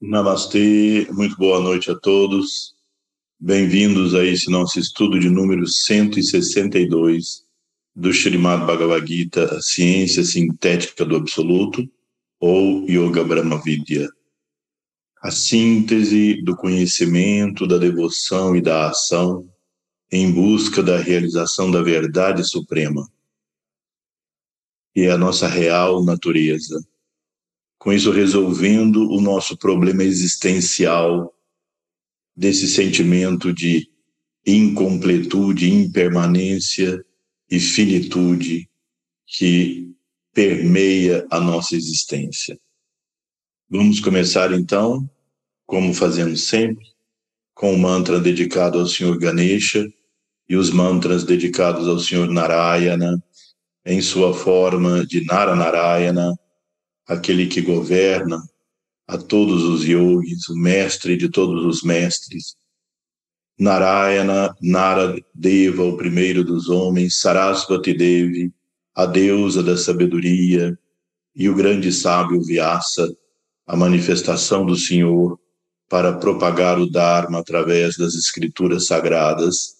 Namastê, muito boa noite a todos. Bem-vindos a esse nosso estudo de número 162 do Srimad Bhagavad Gita, ciência sintética do absoluto, ou Yoga Brahma Vidya. A síntese do conhecimento, da devoção e da ação em busca da realização da verdade suprema, e é a nossa real natureza com isso resolvendo o nosso problema existencial desse sentimento de incompletude, impermanência e finitude que permeia a nossa existência. Vamos começar então, como fazemos sempre, com o mantra dedicado ao Senhor Ganesha e os mantras dedicados ao Senhor Narayana em sua forma de Naranarayana, aquele que governa a todos os yogis, o mestre de todos os mestres. Narayana, Naradeva, o primeiro dos homens, Sarasvati Devi, a deusa da sabedoria, e o grande sábio Vyasa, a manifestação do Senhor para propagar o Dharma através das escrituras sagradas.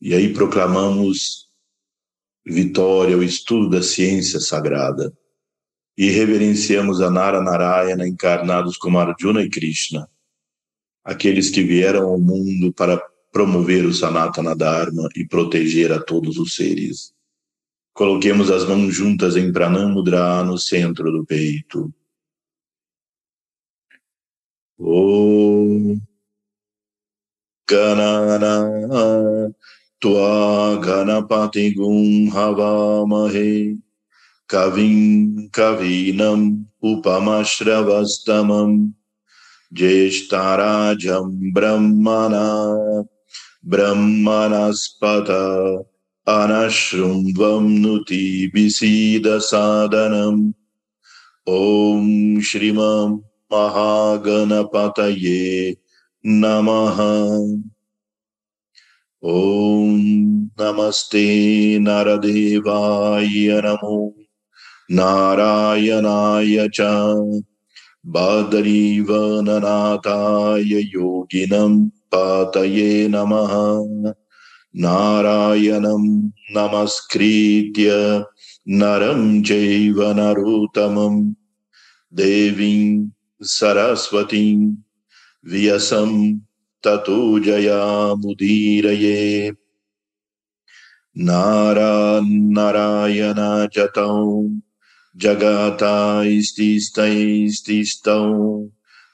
E aí proclamamos vitória, o estudo da ciência sagrada e reverenciamos a Nara Narayana encarnados como Arjuna e Krishna, aqueles que vieram ao mundo para promover o Sanatana Dharma e proteger a todos os seres. Coloquemos as mãos juntas em Pranamudra no centro do peito. Om Ganana Tua Ganapati Gum Havamahe Kavim Kavinam Upamashravastamam Jeshtarajam Brahmana Brahmanaspata Anashrumbam Nuti Bisida Sadhanam Om Shrimam Mahaganapataye Namaha Om Namaste Naradevaya Namo नारायणाय च बदरीवननाथाय योगिनं पातये नमः। नारायणं नमस्कृत्य नरं चैव नरोत्तमं देवीं सरस्वतीं व्यसं ततो जयामुदीरये। नारा Jagata ististai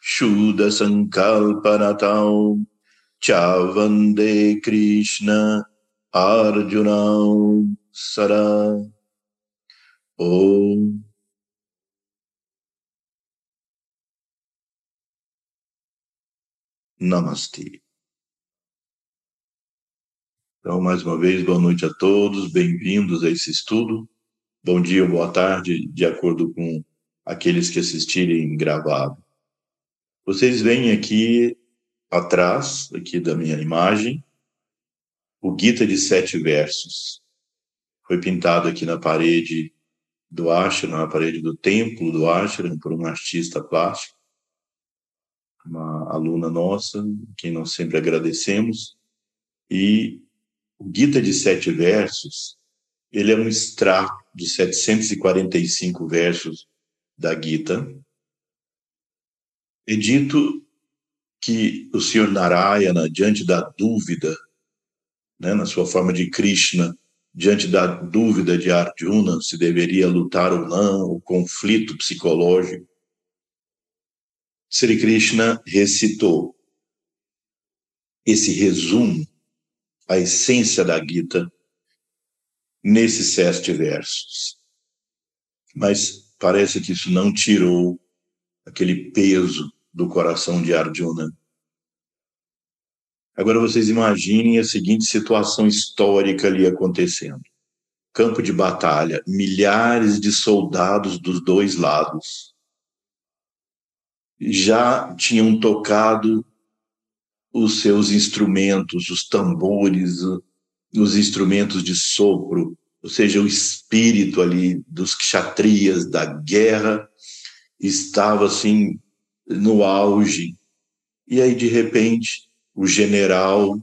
Shuddha Sankalpanatal Chavande Krishna Arjuna Sara. Om. Namaste. Então, mais uma vez, boa noite a todos, bem-vindos a esse estudo bom dia ou boa tarde, de acordo com aqueles que assistirem gravado. Vocês veem aqui atrás, aqui da minha imagem, o Gita de sete versos. Foi pintado aqui na parede do ashram, na parede do templo do ashram, por um artista plástico, uma aluna nossa, quem nós sempre agradecemos. E o Gita de sete versos, ele é um extrato de 745 versos da Gita, é dito que o Senhor Narayana, diante da dúvida, né, na sua forma de Krishna, diante da dúvida de Arjuna se deveria lutar ou não, o conflito psicológico, Sri Krishna recitou esse resumo, a essência da Gita, nesses sete versos. Mas parece que isso não tirou aquele peso do coração de Arjuna. Agora vocês imaginem a seguinte situação histórica ali acontecendo. Campo de batalha, milhares de soldados dos dois lados já tinham tocado os seus instrumentos, os tambores, os instrumentos de sopro, ou seja, o espírito ali dos kshatriyas da guerra estava assim no auge. E aí, de repente, o general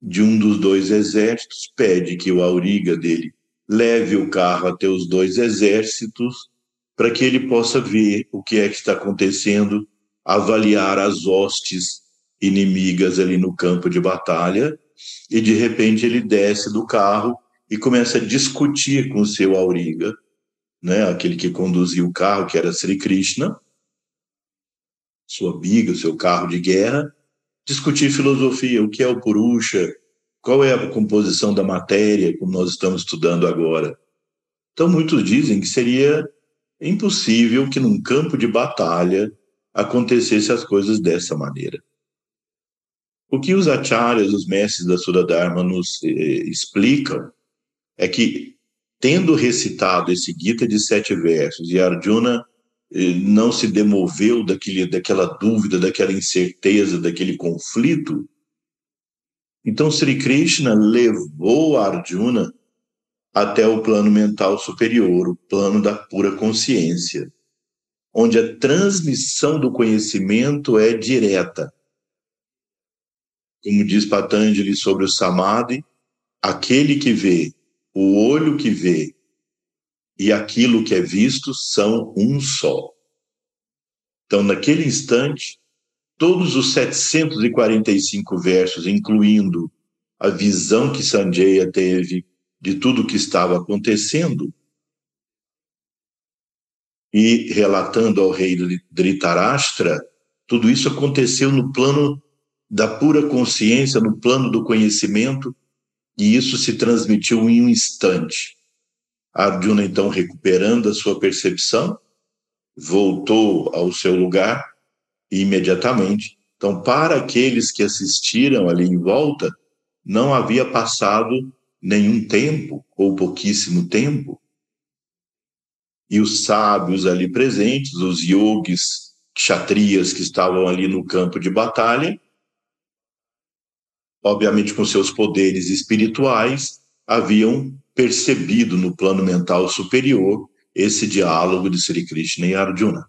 de um dos dois exércitos pede que o auriga dele leve o carro até os dois exércitos para que ele possa ver o que é que está acontecendo, avaliar as hostes inimigas ali no campo de batalha, e de repente ele desce do carro e começa a discutir com o seu auriga, né, aquele que conduzia o carro, que era Sri Krishna, sua biga, seu carro de guerra, discutir filosofia, o que é o Purusha, qual é a composição da matéria, como nós estamos estudando agora. Então, muitos dizem que seria impossível que num campo de batalha acontecesse as coisas dessa maneira. O que os acharyas, os mestres da Sura Dharma, nos eh, explicam é que, tendo recitado esse Gita de sete versos, e Arjuna eh, não se demoveu daquele, daquela dúvida, daquela incerteza, daquele conflito, então Sri Krishna levou Arjuna até o plano mental superior, o plano da pura consciência, onde a transmissão do conhecimento é direta. Como diz Patanjali sobre o Samadhi, aquele que vê, o olho que vê e aquilo que é visto são um só. Então, naquele instante, todos os 745 versos, incluindo a visão que Sanjaya teve de tudo o que estava acontecendo, e relatando ao rei Dhritarashtra, tudo isso aconteceu no plano da pura consciência, no plano do conhecimento, e isso se transmitiu em um instante. Arjuna, então, recuperando a sua percepção, voltou ao seu lugar e imediatamente. Então, para aqueles que assistiram ali em volta, não havia passado nenhum tempo, ou pouquíssimo tempo. E os sábios ali presentes, os yogis, kshatriyas que estavam ali no campo de batalha, obviamente com seus poderes espirituais, haviam percebido no plano mental superior esse diálogo de Sri Krishna e Arjuna.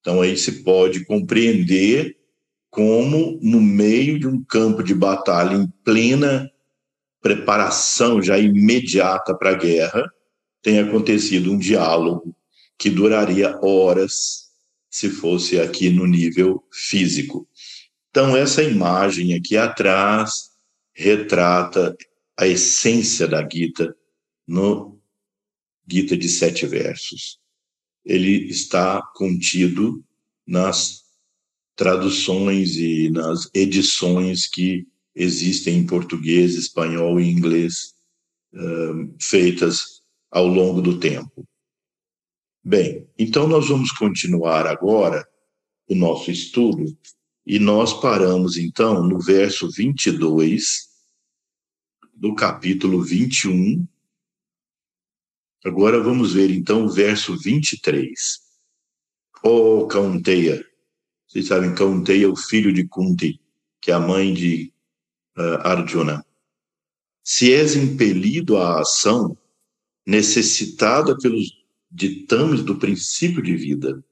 Então aí se pode compreender como no meio de um campo de batalha em plena preparação já imediata para a guerra, tem acontecido um diálogo que duraria horas se fosse aqui no nível físico. Então essa imagem aqui atrás retrata a essência da Gita no Gita de sete versos. Ele está contido nas traduções e nas edições que existem em português, espanhol e inglês, feitas ao longo do tempo. Bem, então nós vamos continuar agora o nosso estudo e nós paramos então no verso 22 do capítulo 21 Agora vamos ver então o verso 23. Ó oh, Kaunteya, vocês sabem, Kaunteya é o filho de Kunti, que é a mãe de uh, Arjuna. Se és impelido à ação, necessitada pelos ditames do princípio de vida,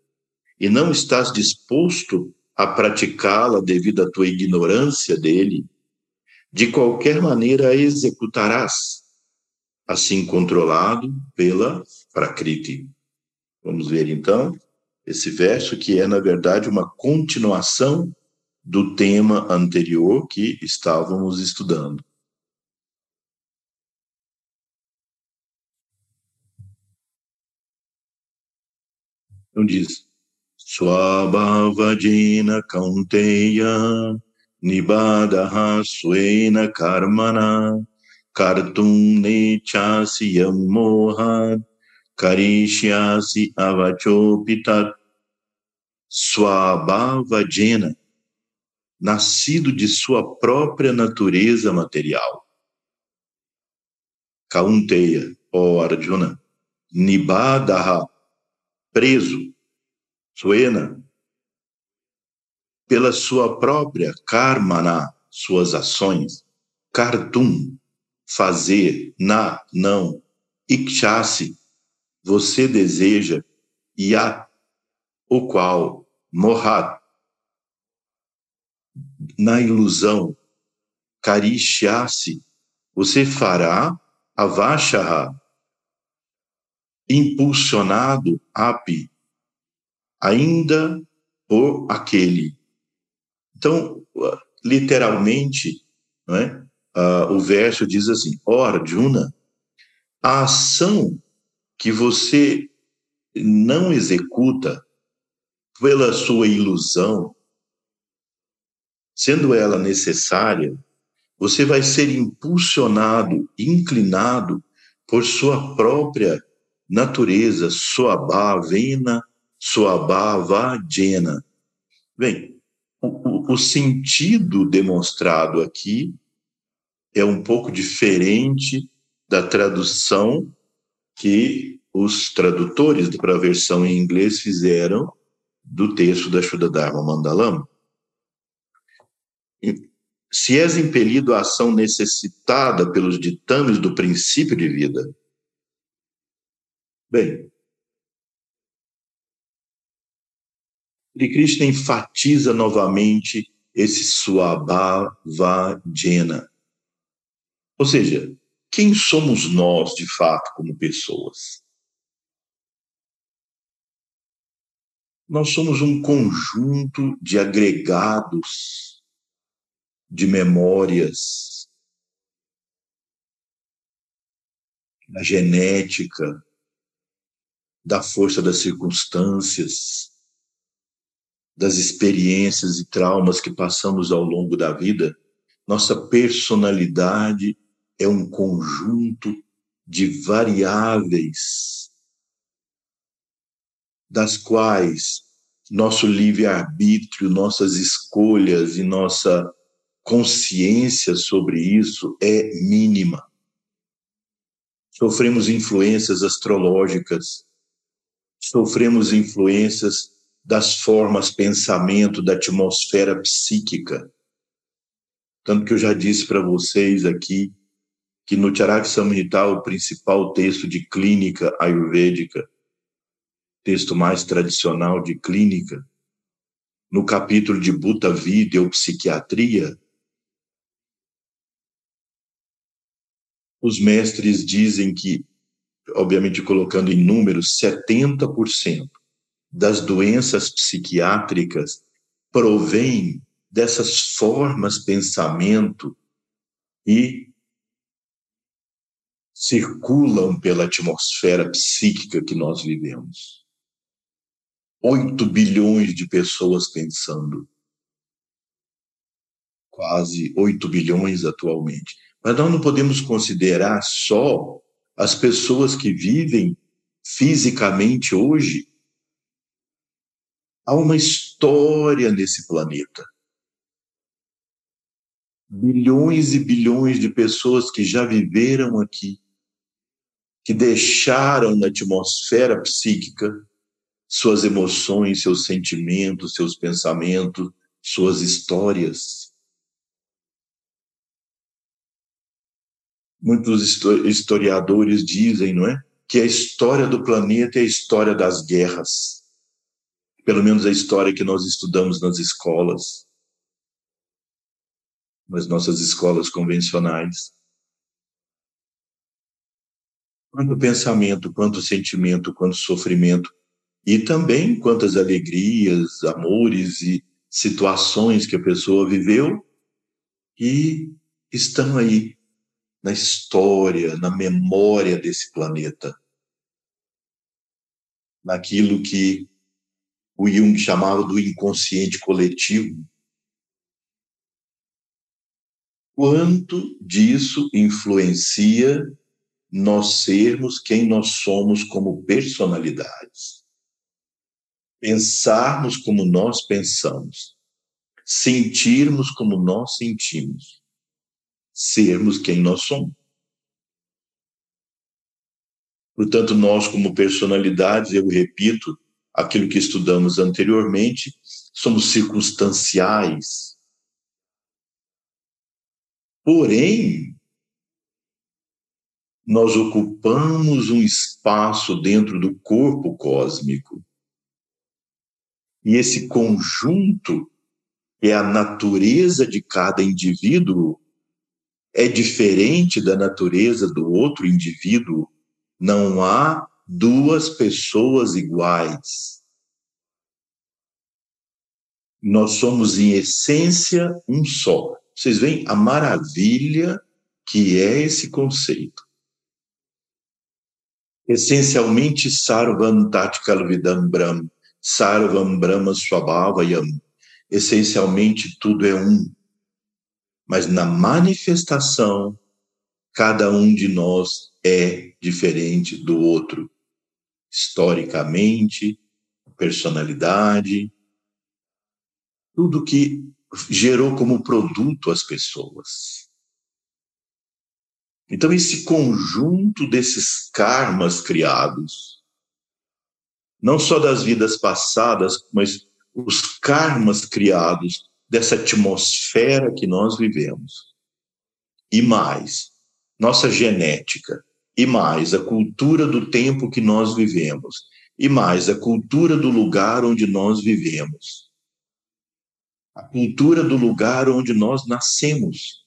e não estás disposto a praticá-la devido à tua ignorância dele, de qualquer maneira a executarás assim controlado pela Prakriti. Vamos ver então esse verso que é, na verdade, uma continuação do tema anterior que estávamos estudando. Então diz: Swabhavajena Kaunteya Nibadaha Suena Karmana kartum nechasi yamohat karishyasi avachopitat swabhavajena nascido de sua própria natureza material. Kaunteya, ó Arjuna, Nibadaha, preso, Suena, pela sua própria karmana, suas ações, Kartum, fazer, na, não, ikshasi, você deseja, e a, o qual mohat, na ilusão, karishyasi, você fará avashaha, impulsionado api, ainda por aquele. Então, literalmente, não é? Uh, o verso diz assim: Ó oh, Arjuna, a ação que você não executa pela sua ilusão, sendo ela necessária, você vai ser impulsionado, inclinado por sua própria natureza, sua vena, sua vajena. Bem, o, o, o sentido demonstrado aqui é um pouco diferente da tradução que os tradutores para a versão em inglês fizeram do texto da Shuddharma Mandalam. Se és impelido à ação necessitada pelos ditames do princípio de vida, bem, Sri Krishna enfatiza novamente esse Swabhavajena. Ou seja, quem somos nós de fato como pessoas? Nós somos um conjunto de agregados de memórias, da genética, da força das circunstâncias, das experiências e traumas que passamos ao longo da vida. Nossa personalidade é um conjunto de variáveis das quais nosso livre-arbítrio, nossas escolhas e nossa consciência sobre isso é mínima. Sofremos influências astrológicas, sofremos influências das formas pensamento, da atmosfera psíquica. Tanto que eu já disse para vocês aqui que no Charak Samhita, o principal texto de clínica ayurvédica, texto mais tradicional de clínica, no capítulo de Bhuta Vida ou Psiquiatria, os mestres dizem que, obviamente colocando em números, 70% das doenças psiquiátricas provêm dessas formas pensamento e circulam pela atmosfera psíquica que nós vivemos. 8 bilhões de pessoas pensando. Quase 8 bilhões atualmente. Mas nós não podemos considerar só as pessoas que vivem fisicamente hoje. Há uma história nesse planeta. Bilhões e bilhões de pessoas que já viveram aqui, que deixaram na atmosfera psíquica suas emoções, seus sentimentos, seus pensamentos, suas histórias. Muitos historiadores dizem, não é? Que a história do planeta é a história das guerras. Pelo menos a história que nós estudamos nas escolas, nas nossas escolas convencionais. Quanto pensamento, quanto sentimento, quanto sofrimento e também quantas alegrias, amores e situações que a pessoa viveu e estão aí na história, na memória desse planeta. Naquilo que o Jung chamava do inconsciente coletivo. Quanto disso influencia nós sermos quem nós somos como personalidades? pensarmos como nós pensamos, sentirmos como nós sentimos, sermos quem nós somos. Portanto, nós, como personalidades, eu repito aquilo que estudamos anteriormente, somos circunstanciais. Porém, nós ocupamos um espaço dentro do corpo cósmico E esse conjunto, é a natureza de cada indivíduo, é diferente da natureza do outro indivíduo. Não há duas pessoas iguais. Nós somos, em essência, um só. Vocês veem a maravilha que é esse conceito. Essencialmente, Sarvam Tatkalvidam Brahm, Sarvam Brahma Swabhavayam. Essencialmente, tudo é um. Mas na manifestação, cada um de nós é diferente do outro. Historicamente, personalidade, tudo que gerou como produto as pessoas. Então, esse conjunto desses karmas criados, não só das vidas passadas, mas os karmas criados dessa atmosfera que nós vivemos. E mais, nossa genética, e mais, a cultura do tempo que nós vivemos, e mais, a cultura do lugar onde nós vivemos, a cultura do lugar onde nós nascemos.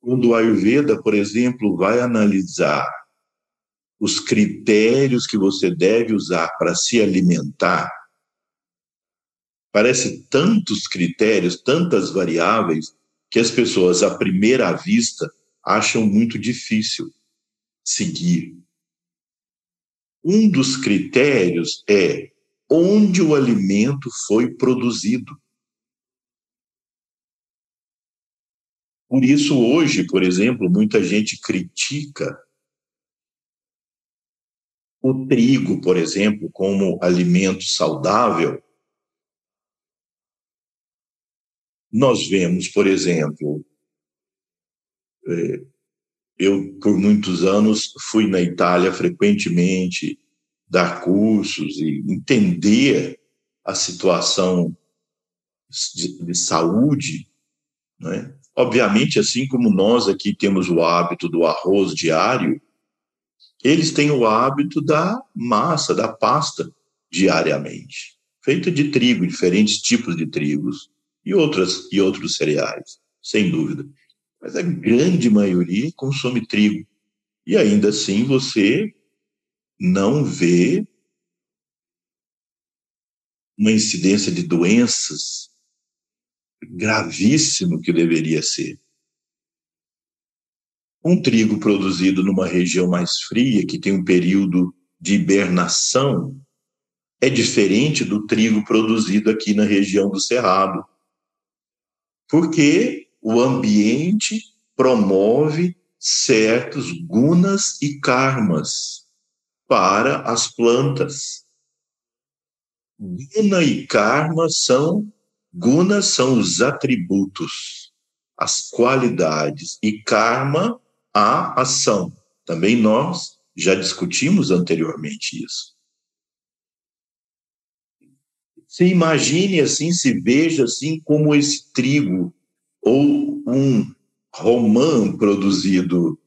Quando o Ayurveda, por exemplo, vai analisar os critérios que você deve usar para se alimentar, parece tantos critérios, tantas variáveis, que as pessoas, à primeira vista, acham muito difícil seguir. Um dos critérios é onde o alimento foi produzido. Por isso, hoje, por exemplo, muita gente critica o trigo, por exemplo, como alimento saudável. Nós vemos, por exemplo, é, eu, por muitos anos, fui na Itália frequentemente dar cursos e entender a situação de, de saúde, né? Obviamente, assim como nós aqui temos o hábito do arroz diário, eles têm o hábito da massa, da pasta, diariamente, feita de trigo, diferentes tipos de trigos e outras e outros cereais, sem dúvida. Mas a grande maioria consome trigo. E ainda assim você não vê uma incidência de doenças gravíssimo que deveria ser. Um trigo produzido numa região mais fria, que tem um período de hibernação, é diferente do trigo produzido aqui na região do Cerrado. Porque o ambiente promove certos gunas e karmas para as plantas. Guna e karma são gunas são os atributos, as qualidades e karma a ação. Também nós já discutimos anteriormente isso. Se imagine assim, se veja assim como esse trigo ou um romã produzido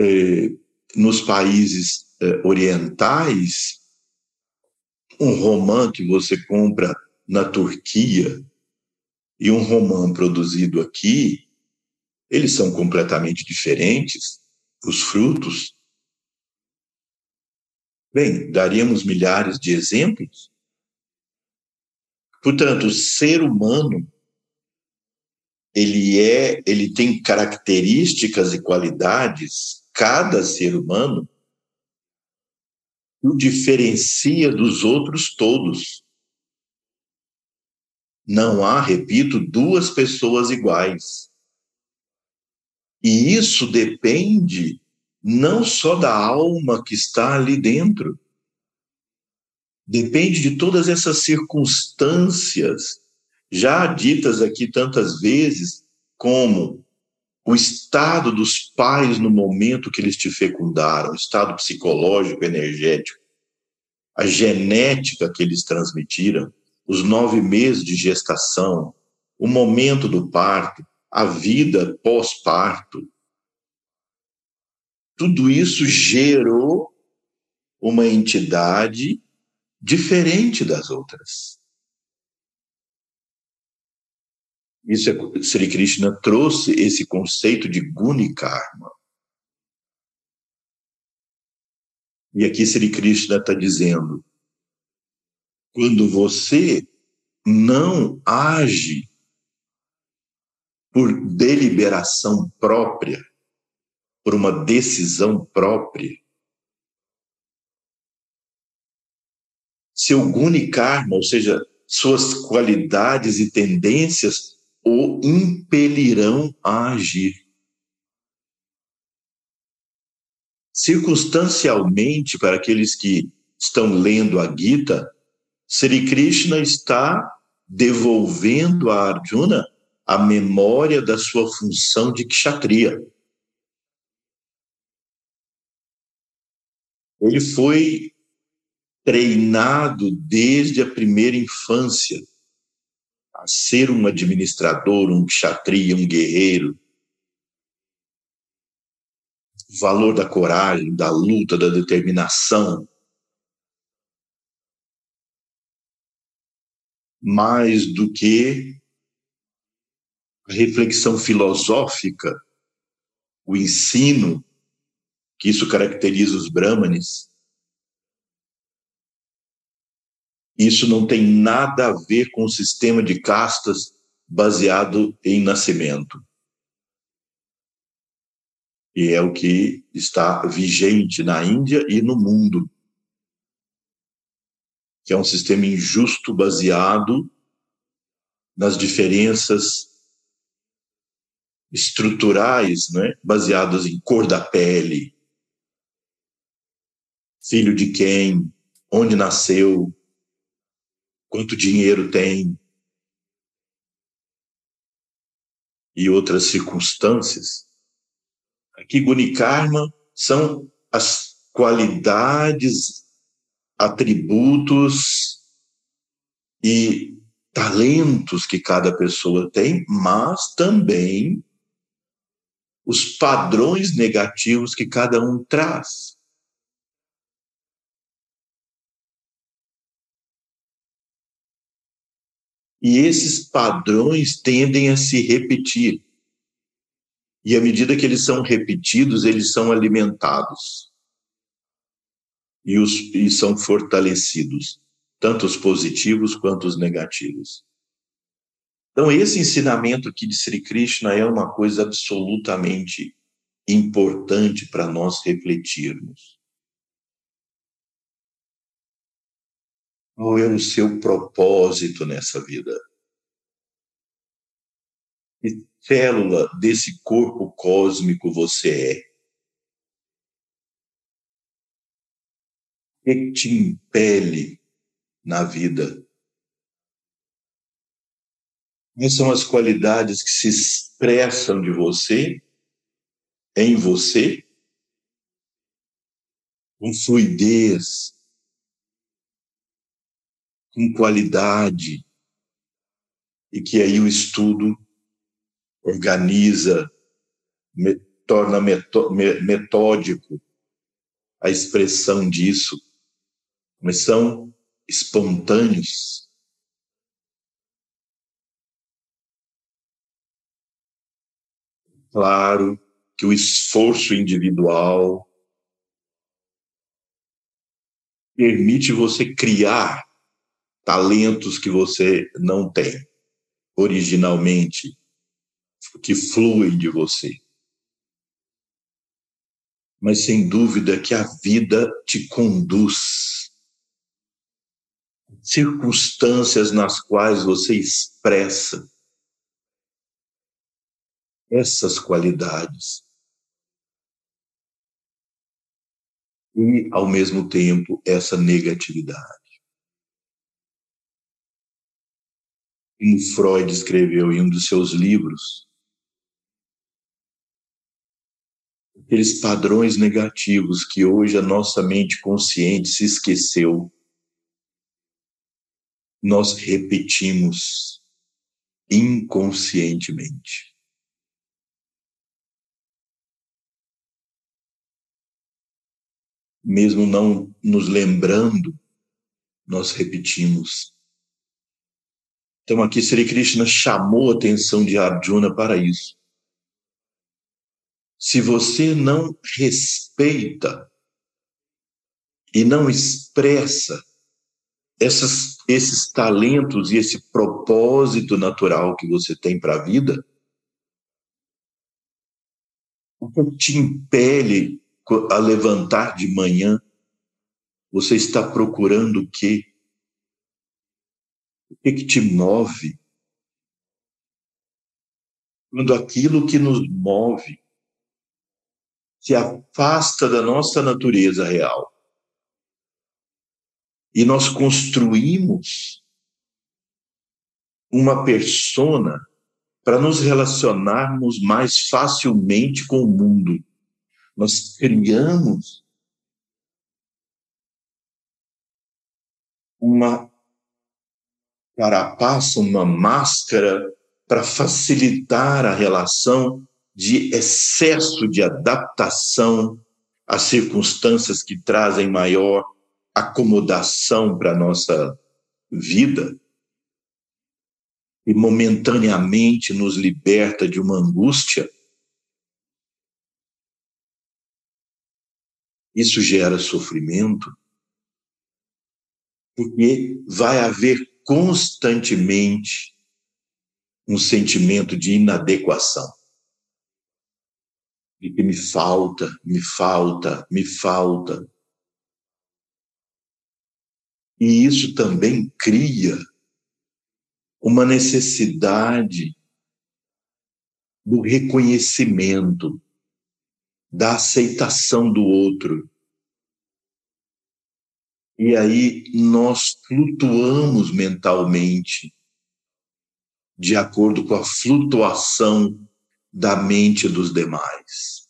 eh, nos países eh, orientais, um romã que você compra na Turquia e um romã produzido aqui, eles são completamente diferentes, os frutos. Bem, daríamos milhares de exemplos. Portanto, o ser humano ele é, ele tem características e qualidades, cada ser humano o diferencia dos outros todos. Não há, repito, duas pessoas iguais. E isso depende não só da alma que está ali dentro, depende de todas essas circunstâncias, já ditas aqui tantas vezes, como o estado dos pais no momento que eles te fecundaram, o estado psicológico, energético, a genética que eles transmitiram, os nove meses de gestação, o momento do parto, a vida pós-parto. Tudo isso gerou uma entidade diferente das outras. Isso é, Sri Krishna trouxe esse conceito de Guni Karma. E aqui Sri Krishna está dizendo: quando você não age por deliberação própria, por uma decisão própria, seu guni karma, ou seja, suas qualidades e tendências o impelirão a agir. Circunstancialmente, para aqueles que estão lendo a Gita, Sri Krishna está devolvendo a Arjuna a memória da sua função de kshatriya. Ele foi treinado desde a primeira infância a ser um administrador, um kshatriya, um guerreiro. O valor da coragem, da luta, da determinação. Mais do que a reflexão filosófica, o ensino, que isso caracteriza os brahmanes, Isso não tem nada a ver com o sistema de castas baseado em nascimento. E é o que está vigente na Índia e no mundo. Que é um sistema injusto baseado nas diferenças estruturais, né? baseadas em cor da pele, filho de quem, onde nasceu, quanto dinheiro tem e outras circunstâncias. Aqui, Gunikarma são as qualidades, atributos e talentos que cada pessoa tem, mas também os padrões negativos que cada um traz. E esses padrões tendem a se repetir. E à medida que eles são repetidos, eles são alimentados. E, os, e são fortalecidos, tanto os positivos quanto os negativos. Então, esse ensinamento aqui de Sri Krishna é uma coisa absolutamente importante para nós refletirmos. Qual é o seu propósito nessa vida? Que célula desse corpo cósmico você é? O que te impele na vida? Quais são as qualidades que se expressam de você, em você, com fluidez, com qualidade, e que aí o estudo organiza, me, torna meto, me, metódico a expressão disso, mas são espontâneos. Claro que o esforço individual permite você criar talentos que você não tem originalmente, que fluem de você. Mas sem dúvida que a vida te conduz. Circunstâncias nas quais você expressa essas qualidades. E, ao mesmo tempo, essa negatividade. Como Freud escreveu em um dos seus livros, aqueles padrões negativos que hoje a nossa mente consciente se esqueceu, nós repetimos inconscientemente. mesmo não nos lembrando, nós repetimos. Então aqui Sri Krishna chamou a atenção de Arjuna para isso. Se você não respeita e não expressa essas, esses talentos e esse propósito natural que você tem para a vida, o que te impele a levantar de manhã, você está procurando o quê? O que, que te move? Quando aquilo que nos move se afasta da nossa natureza real e nós construímos uma persona para nos relacionarmos mais facilmente com o mundo. Nós criamos uma carapaça, uma máscara para facilitar a relação de excesso de adaptação às circunstâncias que trazem maior acomodação para a nossa vida e momentaneamente nos liberta de uma angústia, isso gera sofrimento, porque vai haver constantemente um sentimento de inadequação. De que me falta, me falta, me falta. E isso também cria uma necessidade do reconhecimento, da aceitação do outro. E aí nós flutuamos mentalmente de acordo com a flutuação da mente dos demais.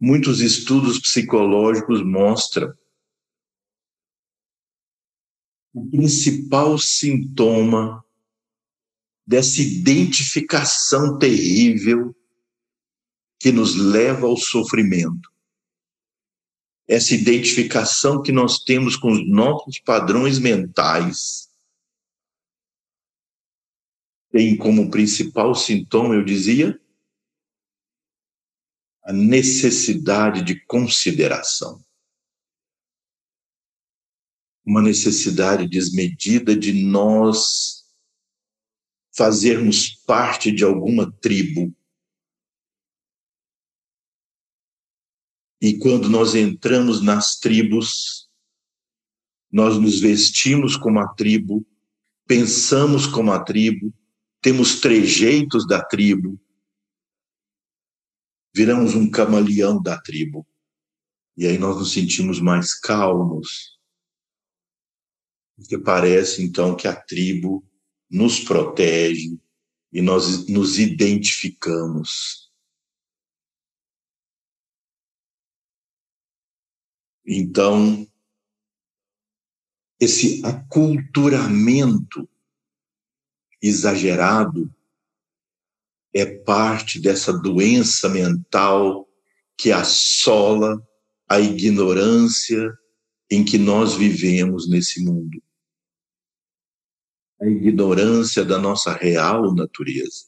Muitos estudos psicológicos mostram o principal sintoma dessa identificação terrível que nos leva ao sofrimento. Essa identificação que nós temos com os nossos padrões mentais tem como principal sintoma, eu dizia, a necessidade de consideração uma necessidade desmedida de nós fazermos parte de alguma tribo. E quando nós entramos nas tribos, nós nos vestimos como a tribo, pensamos como a tribo, temos trejeitos da tribo, viramos um camaleão da tribo. E aí nós nos sentimos mais calmos, porque parece então que a tribo nos protege e nós nos identificamos. Então, esse aculturamento exagerado é parte dessa doença mental que assola a ignorância em que nós vivemos nesse mundo. A ignorância da nossa real natureza.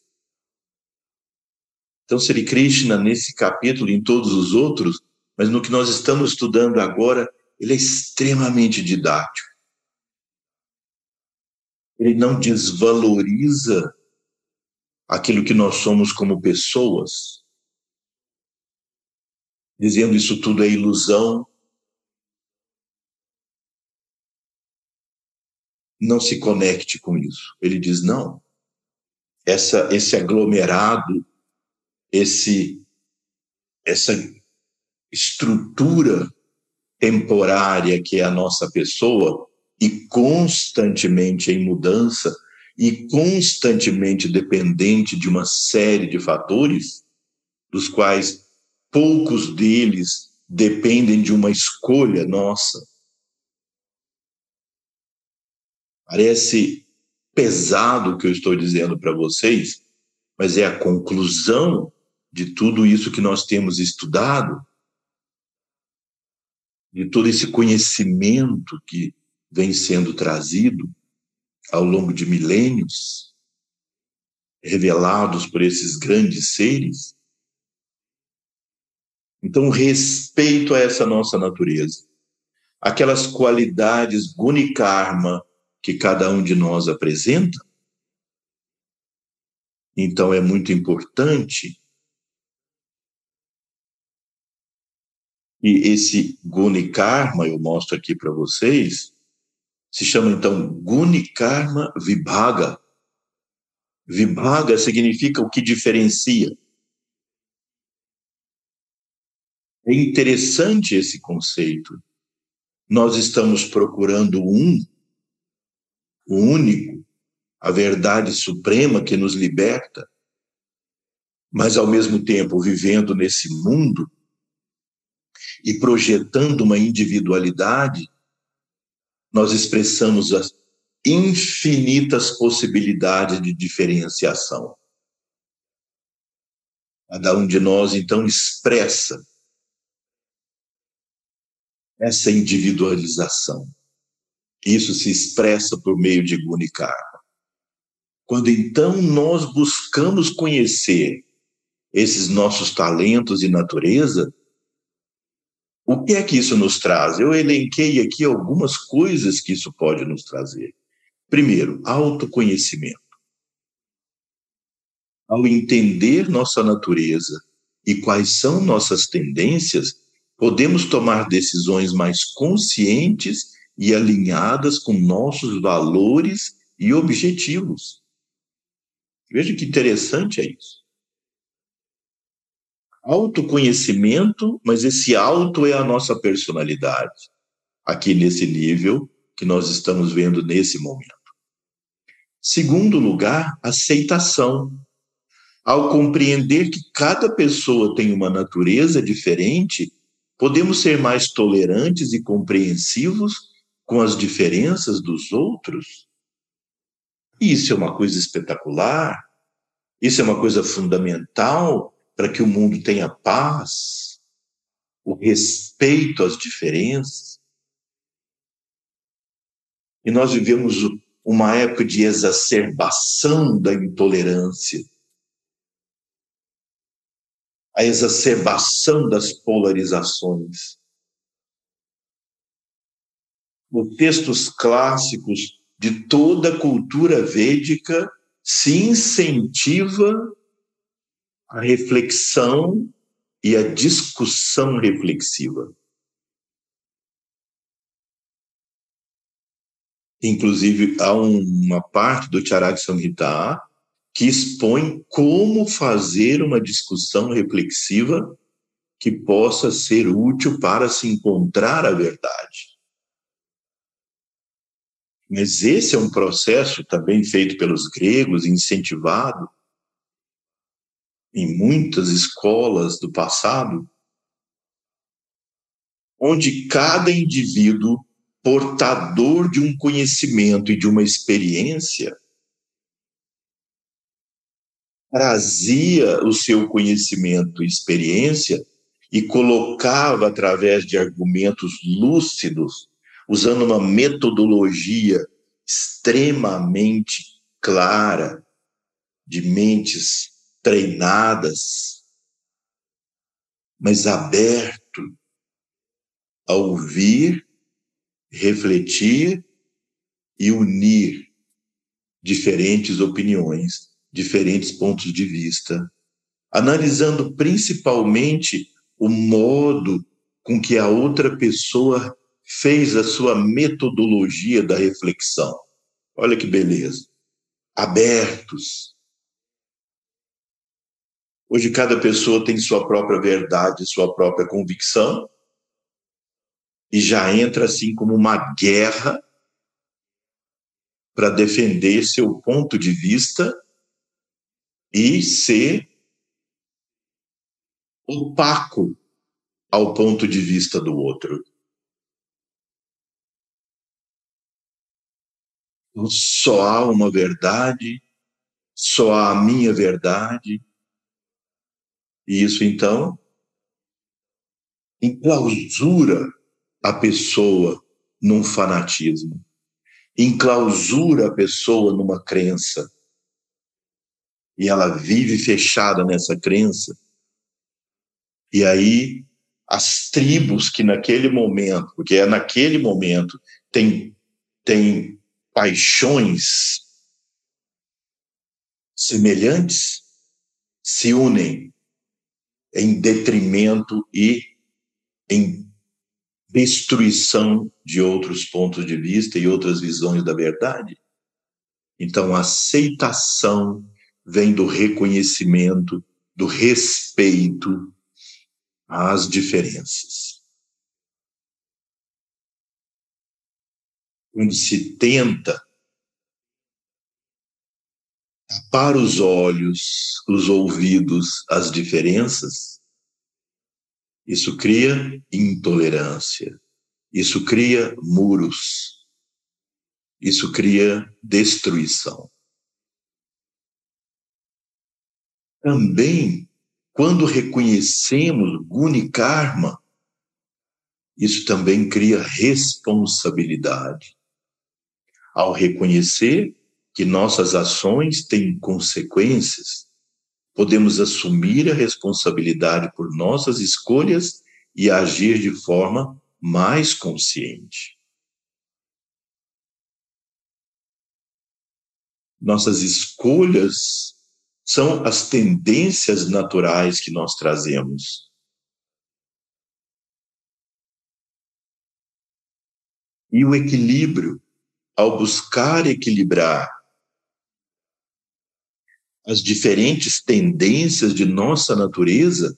Então, Sri Krishna, nesse capítulo e em todos os outros, mas no que nós estamos estudando agora, ele é extremamente didático. Ele não desvaloriza aquilo que nós somos como pessoas, dizendo isso tudo é ilusão, não se conecte com isso. Ele diz: não, essa, esse aglomerado, esse, essa estrutura temporária que é a nossa pessoa e constantemente em mudança e constantemente dependente de uma série de fatores, dos quais poucos deles dependem de uma escolha nossa. Parece pesado o que eu estou dizendo para vocês, mas é a conclusão de tudo isso que nós temos estudado de todo esse conhecimento que vem sendo trazido ao longo de milênios, revelados por esses grandes seres. Então, respeito a essa nossa natureza, aquelas qualidades gunikarma que cada um de nós apresenta. Então, é muito importante E esse Guni Karma, eu mostro aqui para vocês, se chama então Guni Karma Vibhaga. Vibhaga significa o que diferencia. É interessante esse conceito. Nós estamos procurando um, o único, a verdade suprema que nos liberta, mas ao mesmo tempo vivendo nesse mundo e projetando uma individualidade, nós expressamos as infinitas possibilidades de diferenciação. Cada um de nós, então, expressa essa individualização. Isso se expressa por meio de Gunikarma. Quando então nós buscamos conhecer esses nossos talentos e natureza, o que é que isso nos traz? Eu elenquei aqui algumas coisas que isso pode nos trazer. Primeiro, autoconhecimento. Ao entender nossa natureza e quais são nossas tendências, podemos tomar decisões mais conscientes e alinhadas com nossos valores e objetivos. Veja que interessante é isso autoconhecimento, mas esse auto é a nossa personalidade, aqui nesse nível que nós estamos vendo nesse momento. Segundo lugar, aceitação. Ao compreender que cada pessoa tem uma natureza diferente, podemos ser mais tolerantes e compreensivos com as diferenças dos outros. Isso é uma coisa espetacular, isso é uma coisa fundamental para que o mundo tenha paz, o respeito às diferenças. E nós vivemos uma época de exacerbação da intolerância, a exacerbação das polarizações. Os textos clássicos de toda a cultura védica se incentiva a reflexão e a discussão reflexiva. Inclusive, há uma parte do Charak Samhita que expõe como fazer uma discussão reflexiva que possa ser útil para se encontrar a verdade. Mas esse é um processo também feito pelos gregos, incentivado, em muitas escolas do passado, onde cada indivíduo portador de um conhecimento e de uma experiência trazia o seu conhecimento e experiência e colocava através de argumentos lúcidos, usando uma metodologia extremamente clara de mentes treinadas, mas aberto a ouvir, refletir e unir diferentes opiniões, diferentes pontos de vista, analisando principalmente o modo com que a outra pessoa fez a sua metodologia da reflexão. Olha que beleza. Abertos Hoje cada pessoa tem sua própria verdade, sua própria convicção, e já entra assim como uma guerra para defender seu ponto de vista e ser opaco ao ponto de vista do outro. Então, só há uma verdade, só há a minha verdade, e isso, então, enclausura a pessoa num fanatismo, enclausura a pessoa numa crença, e ela vive fechada nessa crença, e aí as tribos que naquele momento, porque é naquele momento, tem, tem paixões semelhantes, se unem em detrimento e em destruição de outros pontos de vista e outras visões da verdade. Então, a aceitação vem do reconhecimento, do respeito às diferenças. Quando se tenta tapar os olhos, os ouvidos às diferenças, isso cria intolerância, isso cria muros, isso cria destruição. Também, quando reconhecemos Guni Karma, isso também cria responsabilidade. Ao reconhecer que nossas ações têm consequências, podemos assumir a responsabilidade por nossas escolhas e agir de forma mais consciente. Nossas escolhas são as tendências naturais que nós trazemos. E o equilíbrio, ao buscar equilibrar as diferentes tendências de nossa natureza,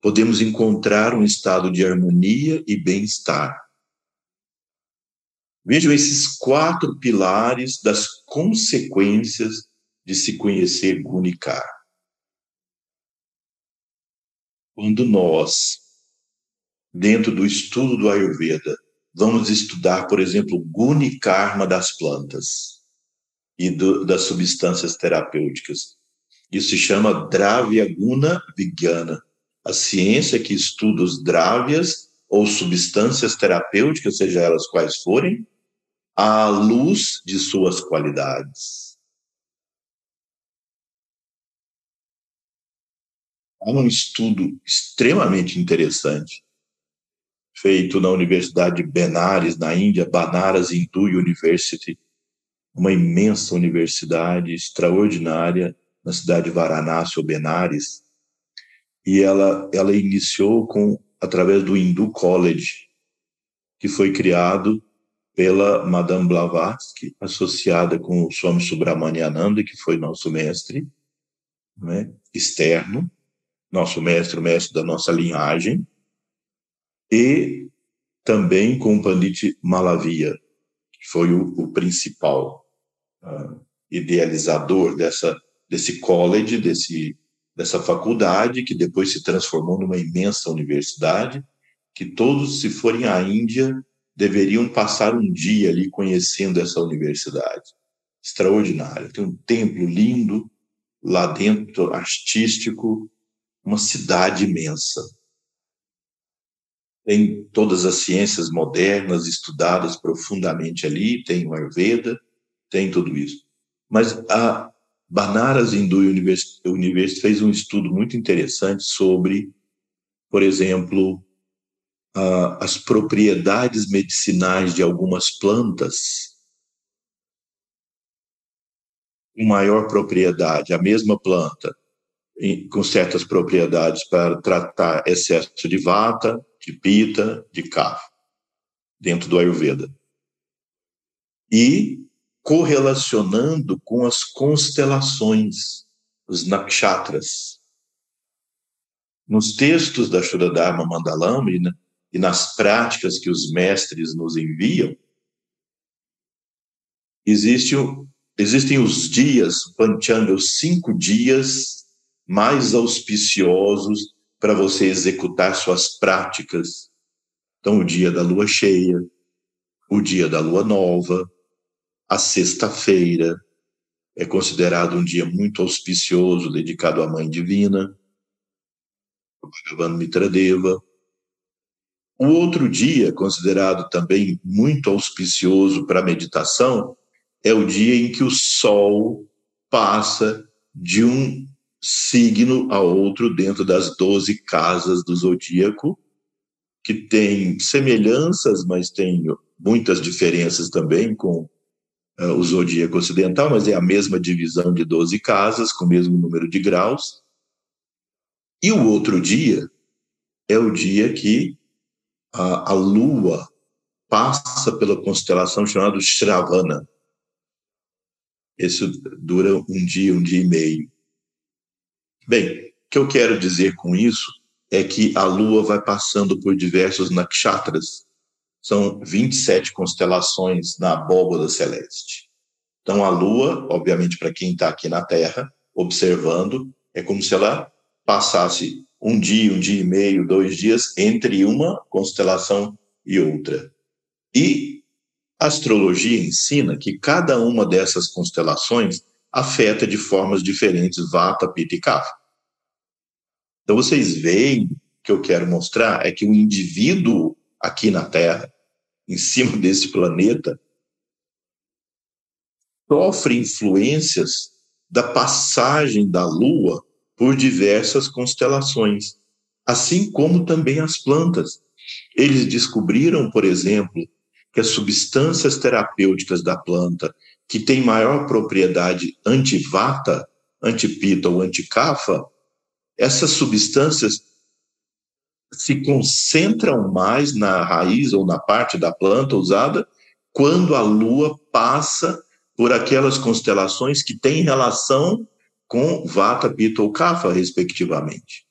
podemos encontrar um estado de harmonia e bem-estar. Vejam esses quatro pilares das consequências de se conhecer Gunikar. Quando nós, dentro do estudo do Ayurveda, vamos estudar, por exemplo, Gunikarma das plantas, e do, das substâncias terapêuticas. Isso se chama Dravya Guna Vigyana, a ciência que estuda os dravyas ou substâncias terapêuticas, seja elas quais forem, à luz de suas qualidades. Há um estudo extremamente interessante feito na Universidade de Benares, na Índia, Banaras Hindu University, uma imensa universidade extraordinária na cidade de Varanasi Benares, e ela ela iniciou com através do Hindu College, que foi criado pela Madame Blavatsky, associada com o Swami Subramaniananda, que foi nosso mestre né, externo, nosso mestre, o mestre da nossa linhagem, e também com o Pandit Malavia, que foi o, o principal uh, idealizador dessa, desse college, desse, dessa faculdade, que depois se transformou numa imensa universidade, que todos, se forem à Índia, deveriam passar um dia ali conhecendo essa universidade. Extraordinária. Tem um templo lindo lá dentro, artístico, uma cidade imensa. Tem todas as ciências modernas estudadas profundamente ali, tem o Ayurveda, tem tudo isso. Mas a Banaras Hindu University fez um estudo muito interessante sobre, por exemplo, as propriedades medicinais de algumas plantas com maior propriedade, a mesma planta, com certas propriedades para tratar excesso de vata, de pita, de kapha, dentro do Ayurveda. E correlacionando com as constelações, os nakshatras. Nos textos da Shuradharma Mandalama e, na, e nas práticas que os mestres nos enviam, existe, existem os dias, Panchanga, os cinco dias mais auspiciosos para você executar suas práticas. Então, o dia da lua cheia, o dia da lua nova, a sexta-feira é considerado um dia muito auspicioso, dedicado à Mãe Divina, Bhagavan Mitradeva. O outro dia, considerado também muito auspicioso para a meditação, é o dia em que o Sol passa de um signo a outro dentro das doze casas do zodíaco, que tem semelhanças, mas tem muitas diferenças também com uh, o zodíaco ocidental, mas é a mesma divisão de 12 casas, com o mesmo número de graus. E o outro dia é o dia que a, a Lua passa pela constelação chamada Shravana. Isso dura um dia, um dia e meio. Bem, o que eu quero dizer com isso é que a Lua vai passando por diversos nakshatras. São 27 constelações na abóboda celeste. Então, a Lua, obviamente, para quem está aqui na Terra, observando, é como se ela passasse um dia, um dia e meio, dois dias entre uma constelação e outra. E a astrologia ensina que cada uma dessas constelações afeta de formas diferentes Vata, Pitta e Kapha. Então vocês veem que eu quero mostrar é que o indivíduo aqui na Terra, em cima desse planeta, sofre influências da passagem da Lua por diversas constelações, assim como também as plantas. Eles descobriram, por exemplo, que as substâncias terapêuticas da planta que têm maior propriedade antivata, antipita ou anticafa, essas substâncias se concentram mais na raiz ou na parte da planta usada quando a lua passa por aquelas constelações que têm relação com Vata, Pitta ou Kapha, respectivamente.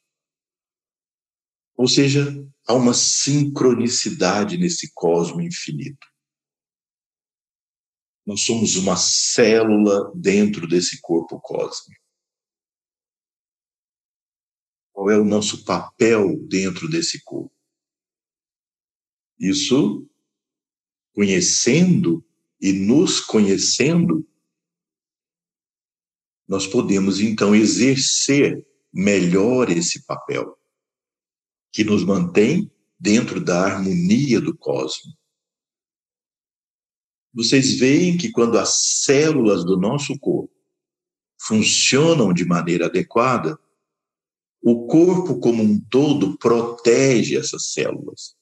Ou seja, há uma sincronicidade nesse cosmo infinito. Nós somos uma célula dentro desse corpo cósmico. Qual é o nosso papel dentro desse corpo? Isso, conhecendo e nos conhecendo, nós podemos então exercer melhor esse papel, que nos mantém dentro da harmonia do cosmos. Vocês veem que quando as células do nosso corpo funcionam de maneira adequada, o corpo como um todo protege essas células,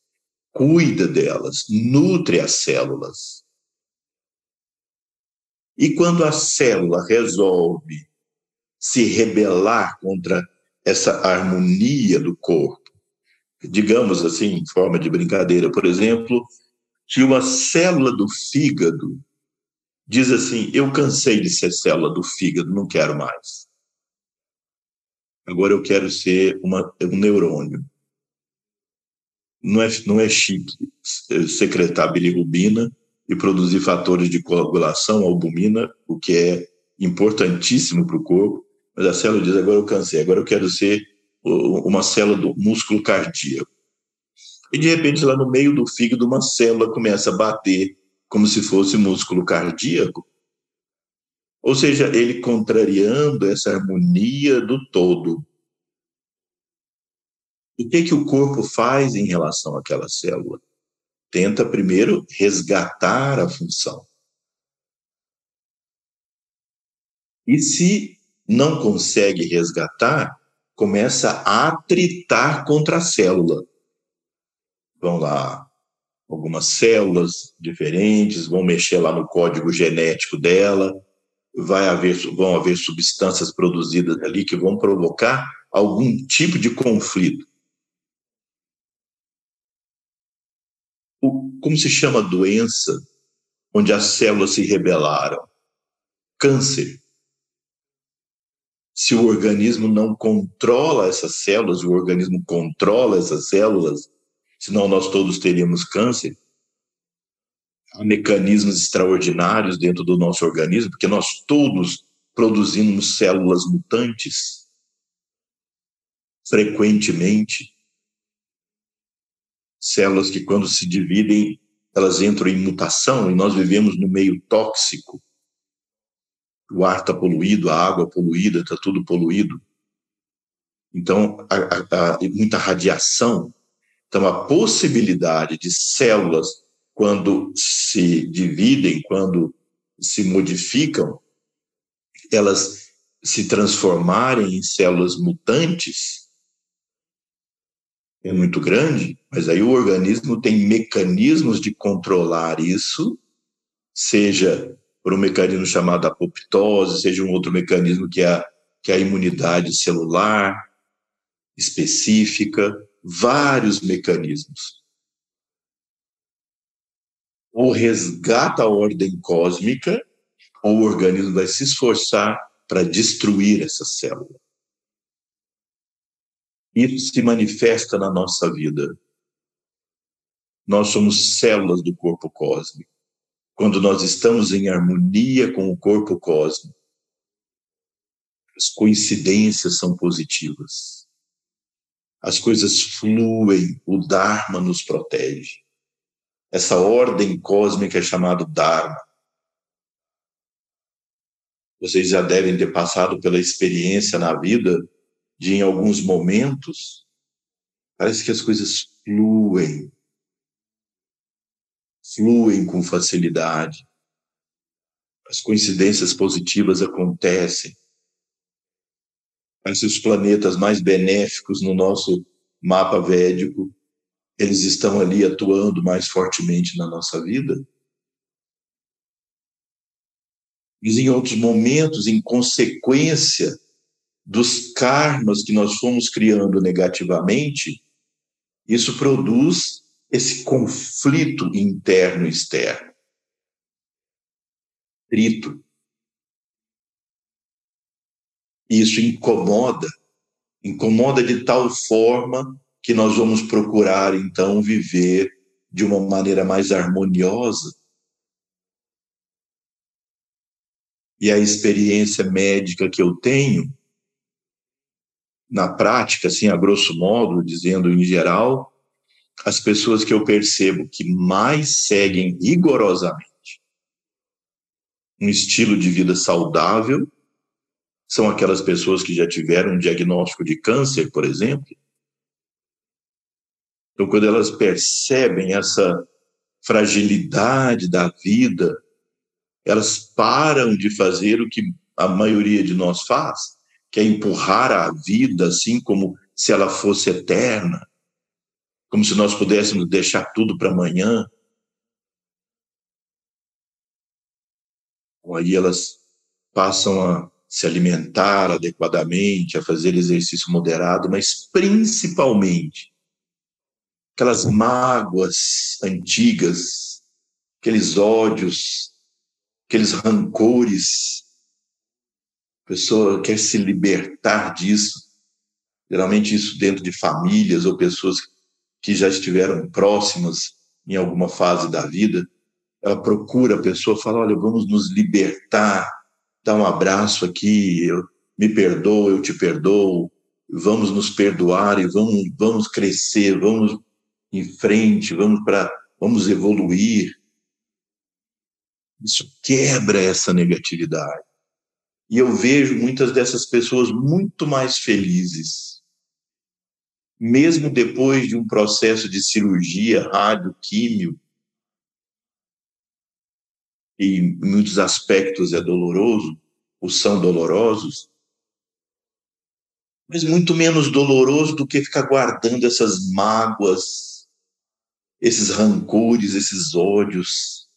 cuida delas, nutre as células. E quando a célula resolve se rebelar contra essa harmonia do corpo, digamos assim, em forma de brincadeira, por exemplo, se uma célula do fígado diz assim: Eu cansei de ser célula do fígado, não quero mais. Agora eu quero ser uma, um neurônio. Não é, não é chique secretar bilirrubina e produzir fatores de coagulação, albumina, o que é importantíssimo para o corpo, mas a célula diz, agora eu cansei, agora eu quero ser uma célula do músculo cardíaco. E de repente, lá no meio do fígado, uma célula começa a bater como se fosse músculo cardíaco. Ou seja, ele contrariando essa harmonia do todo. O que, que o corpo faz em relação àquela célula? tenta primeiro resgatar a função. E se não consegue resgatar, começa a atritar contra a célula. Vão lá algumas células diferentes, vão mexer lá no código genético dela, vai haver, vão haver substâncias produzidas ali que vão provocar algum tipo de conflito. o, como se chama doença onde as células se rebelaram? Câncer. Se o organismo não controla essas células, o organismo controla essas células, senão nós todos teríamos câncer. Mecanismos extraordinários dentro do nosso organismo, porque nós todos produzimos células mutantes frequentemente células que, quando se dividem, elas entram em mutação e nós vivemos no meio tóxico. O ar está poluído, a água poluída, está tudo poluído. Então, muita radiação. Então, a possibilidade de células, quando se dividem, quando se modificam, elas se transformarem em células mutantes, é muito grande, mas aí o organismo tem mecanismos de controlar isso, seja por um mecanismo chamado apoptose, seja um outro mecanismo que é a, que é a imunidade celular específica, vários mecanismos. Ou resgata a ordem cósmica, ou o organismo vai se esforçar para destruir essa célula. Isso se manifesta na nossa vida. Nós somos células do corpo cósmico. Quando nós estamos em harmonia com o corpo cósmico, as coincidências são positivas. As coisas fluem, o Dharma nos protege. Essa ordem cósmica é chamada Dharma. Vocês já devem ter passado pela experiência na vida de em alguns momentos, parece que as coisas fluem, fluem com facilidade. As coincidências positivas acontecem. Parece os planetas mais benéficos no nosso mapa védico, eles estão ali atuando mais fortemente na nossa vida. Mas em outros momentos, em consequência dos karmas que nós fomos criando negativamente, isso produz esse conflito interno e externo. Trito. Isso incomoda, incomoda de tal forma que nós vamos procurar então viver de uma maneira mais harmoniosa. E a experiência médica que eu tenho na prática, assim, a grosso modo, dizendo em geral, as pessoas que eu percebo que mais seguem rigorosamente um estilo de vida saudável são aquelas pessoas que já tiveram um diagnóstico de câncer, por exemplo. Então, quando elas percebem essa fragilidade da vida, elas param de fazer o que a maioria de nós faz, que é empurrar a vida assim como se ela fosse eterna, como se nós pudéssemos deixar tudo para amanhã. Aí elas passam a se alimentar adequadamente, a fazer exercício moderado, mas principalmente aquelas mágoas antigas, aqueles ódios, aqueles rancores. Pessoa quer se libertar disso, geralmente isso dentro de famílias ou pessoas que já estiveram próximas em alguma fase da vida, ela procura a pessoa, fala, olha, vamos nos libertar, dá um abraço aqui, eu, me perdoa, eu te perdoo, vamos nos perdoar e vamos, vamos crescer, vamos em frente, vamos para, vamos evoluir. Isso quebra essa negatividade. E eu vejo muitas dessas pessoas muito mais felizes, mesmo depois de um processo de cirurgia, rádio, químio, e em muitos aspectos é doloroso, ou são dolorosos, mas muito menos doloroso do que ficar guardando essas mágoas, esses rancores, esses ódios.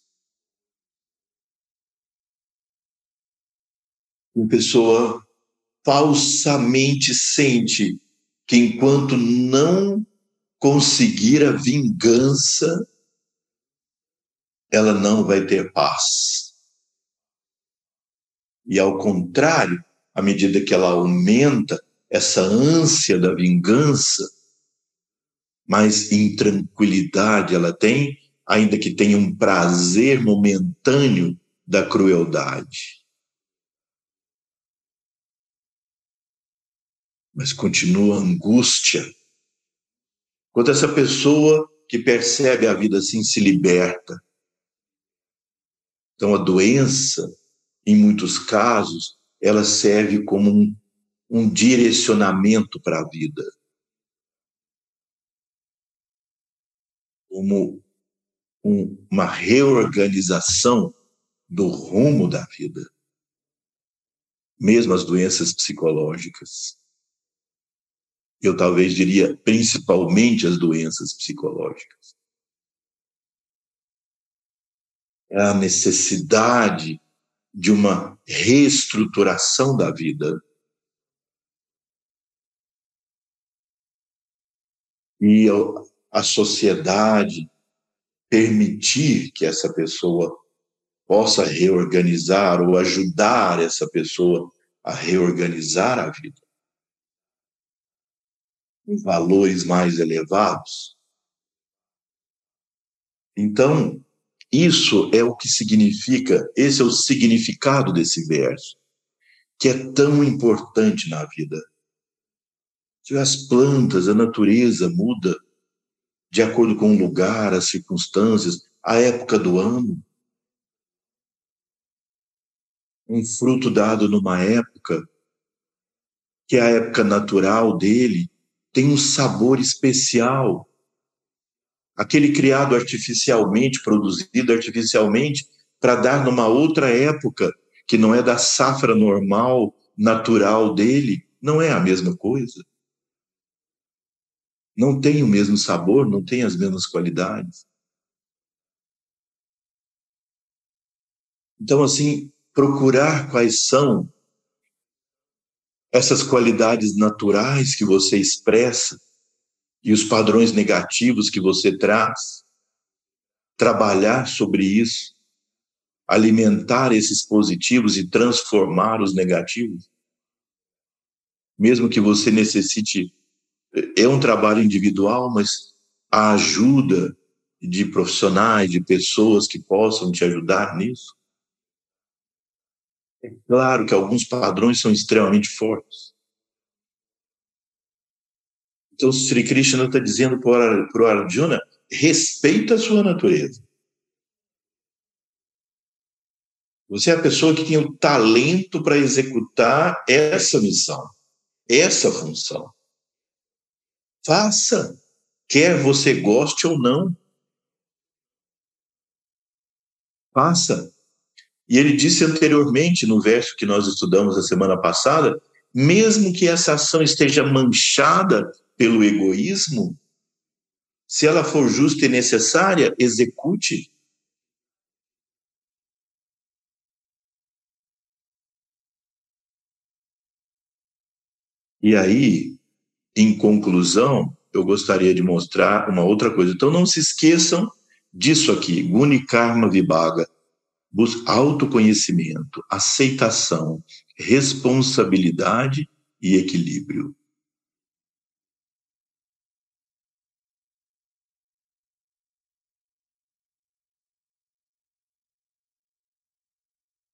uma pessoa falsamente sente que enquanto não conseguir a vingança, ela não vai ter paz. E ao contrário, à medida que ela aumenta essa ânsia da vingança, mais intranquilidade ela tem, ainda que tenha um prazer momentâneo da crueldade. mas continua angústia. Quando essa pessoa que percebe a vida assim se liberta. Então, a doença, em muitos casos, ela serve como um, um direcionamento para a vida. Como um, uma reorganização do rumo da vida. Mesmo as doenças psicológicas. Eu talvez diria principalmente as doenças psicológicas. É a necessidade de uma reestruturação da vida. E a sociedade permitir que essa pessoa possa reorganizar ou ajudar essa pessoa a reorganizar a vida. Valores mais elevados. Então, isso é o que significa, esse é o significado desse verso, que é tão importante na vida. As plantas, a natureza muda de acordo com o lugar, as circunstâncias, a época do ano. Um fruto dado numa época, que é a época natural dele, tem um sabor especial aquele criado artificialmente, produzido artificialmente, para dar numa outra época, que não é da safra normal, natural dele, não é a mesma coisa. Não tem o mesmo sabor, não tem as mesmas qualidades. Então, assim, procurar quais são essas qualidades naturais que você expressa e os padrões negativos que você traz, trabalhar sobre isso, alimentar esses positivos e transformar os negativos. Mesmo que você necessite, é um trabalho individual, mas a ajuda de profissionais, de pessoas que possam te ajudar nisso. É claro que alguns padrões são extremamente fortes. Então, Sri Krishna está dizendo para o Arjuna: respeita a sua natureza. Você é a pessoa que tem o talento para executar essa missão, essa função. Faça, quer você goste ou não. Faça. E ele disse anteriormente, no verso que nós estudamos a semana passada, mesmo que essa ação esteja manchada pelo egoísmo, se ela for justa e necessária, execute. E aí, em conclusão, eu gostaria de mostrar uma outra coisa. Então, não se esqueçam disso aqui, Guni Karma Vibhaga. Autoconhecimento, aceitação, responsabilidade e equilíbrio.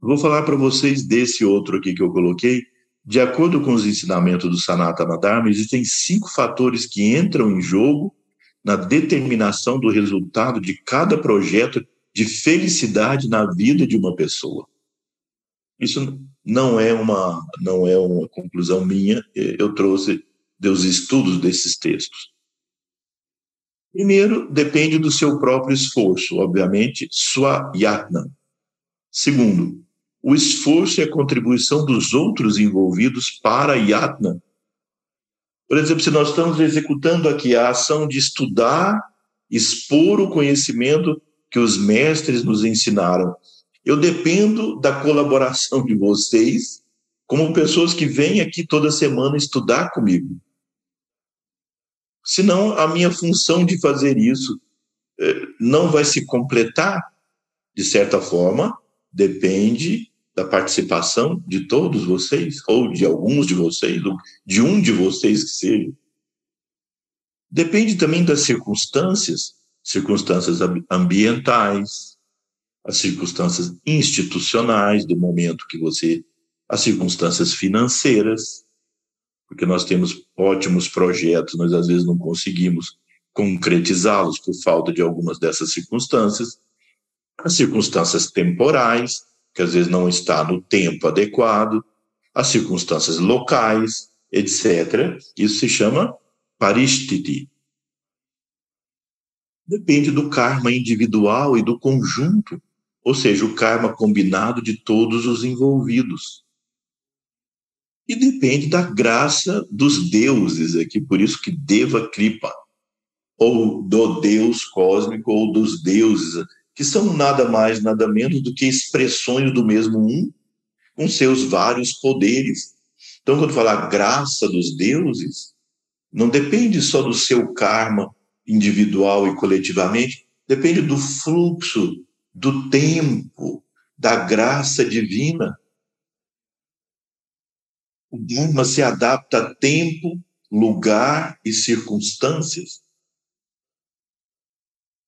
Vou falar para vocês desse outro aqui que eu coloquei. De acordo com os ensinamentos do Sanatana Dharma, existem cinco fatores que entram em jogo na determinação do resultado de cada projeto de felicidade na vida de uma pessoa. Isso não é uma não é uma conclusão minha, eu trouxe dos estudos desses textos. Primeiro, depende do seu próprio esforço, obviamente, sua yatna. Segundo, o esforço e a contribuição dos outros envolvidos para a Yatna. Por exemplo, se nós estamos executando aqui a ação de estudar, expor o conhecimento que os mestres nos ensinaram, eu dependo da colaboração de vocês, como pessoas que vêm aqui toda semana estudar comigo. Senão, a minha função de fazer isso eh, não vai se completar, de certa forma, depende da participação de todos vocês, ou de alguns de vocês, ou de um de vocês que seja. Depende também das circunstâncias, circunstâncias ambientais, as circunstâncias institucionais do momento que você, as circunstâncias financeiras, porque nós temos ótimos projetos, mas às vezes não conseguimos concretizá-los por falta de algumas dessas circunstâncias, as circunstâncias temporais, que às vezes não está no tempo adequado, as circunstâncias locais, etc. Isso se chama paristiti. depende do karma individual e do conjunto, ou seja, o karma combinado de todos os envolvidos. E depende da graça dos deuses aqui, por isso que Deva Kripa, ou do Deus cósmico, ou dos deuses, que são nada mais, nada menos do que expressões do mesmo um, com seus vários poderes. Então, quando falar graça dos deuses, não depende só do seu karma individual e coletivamente, depende do fluxo, do tempo, da graça divina. O Dharma se adapta a tempo, lugar e circunstâncias.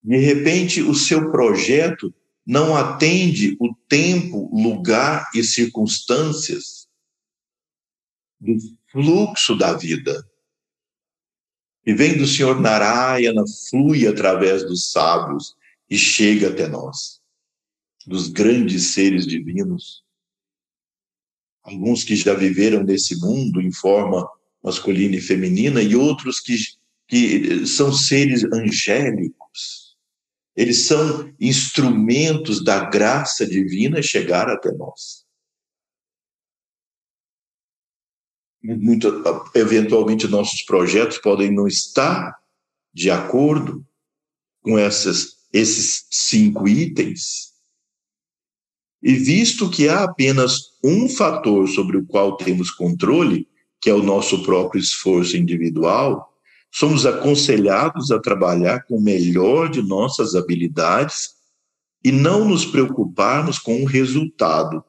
De repente, o seu projeto não atende o tempo, lugar e circunstâncias do fluxo da vida. E vem do Senhor Narayana, flui através dos sábios e chega até nós, dos grandes seres divinos. Alguns que já viveram nesse mundo em forma masculina e feminina, e outros que, que são seres angélicos eles são instrumentos da graça divina chegar até nós. Muito, eventualmente, nossos projetos podem não estar de acordo com essas, esses cinco itens. E visto que há apenas um fator sobre o qual temos controle, que é o nosso próprio esforço individual, somos aconselhados a trabalhar com o melhor de nossas habilidades e não nos preocuparmos com o resultado.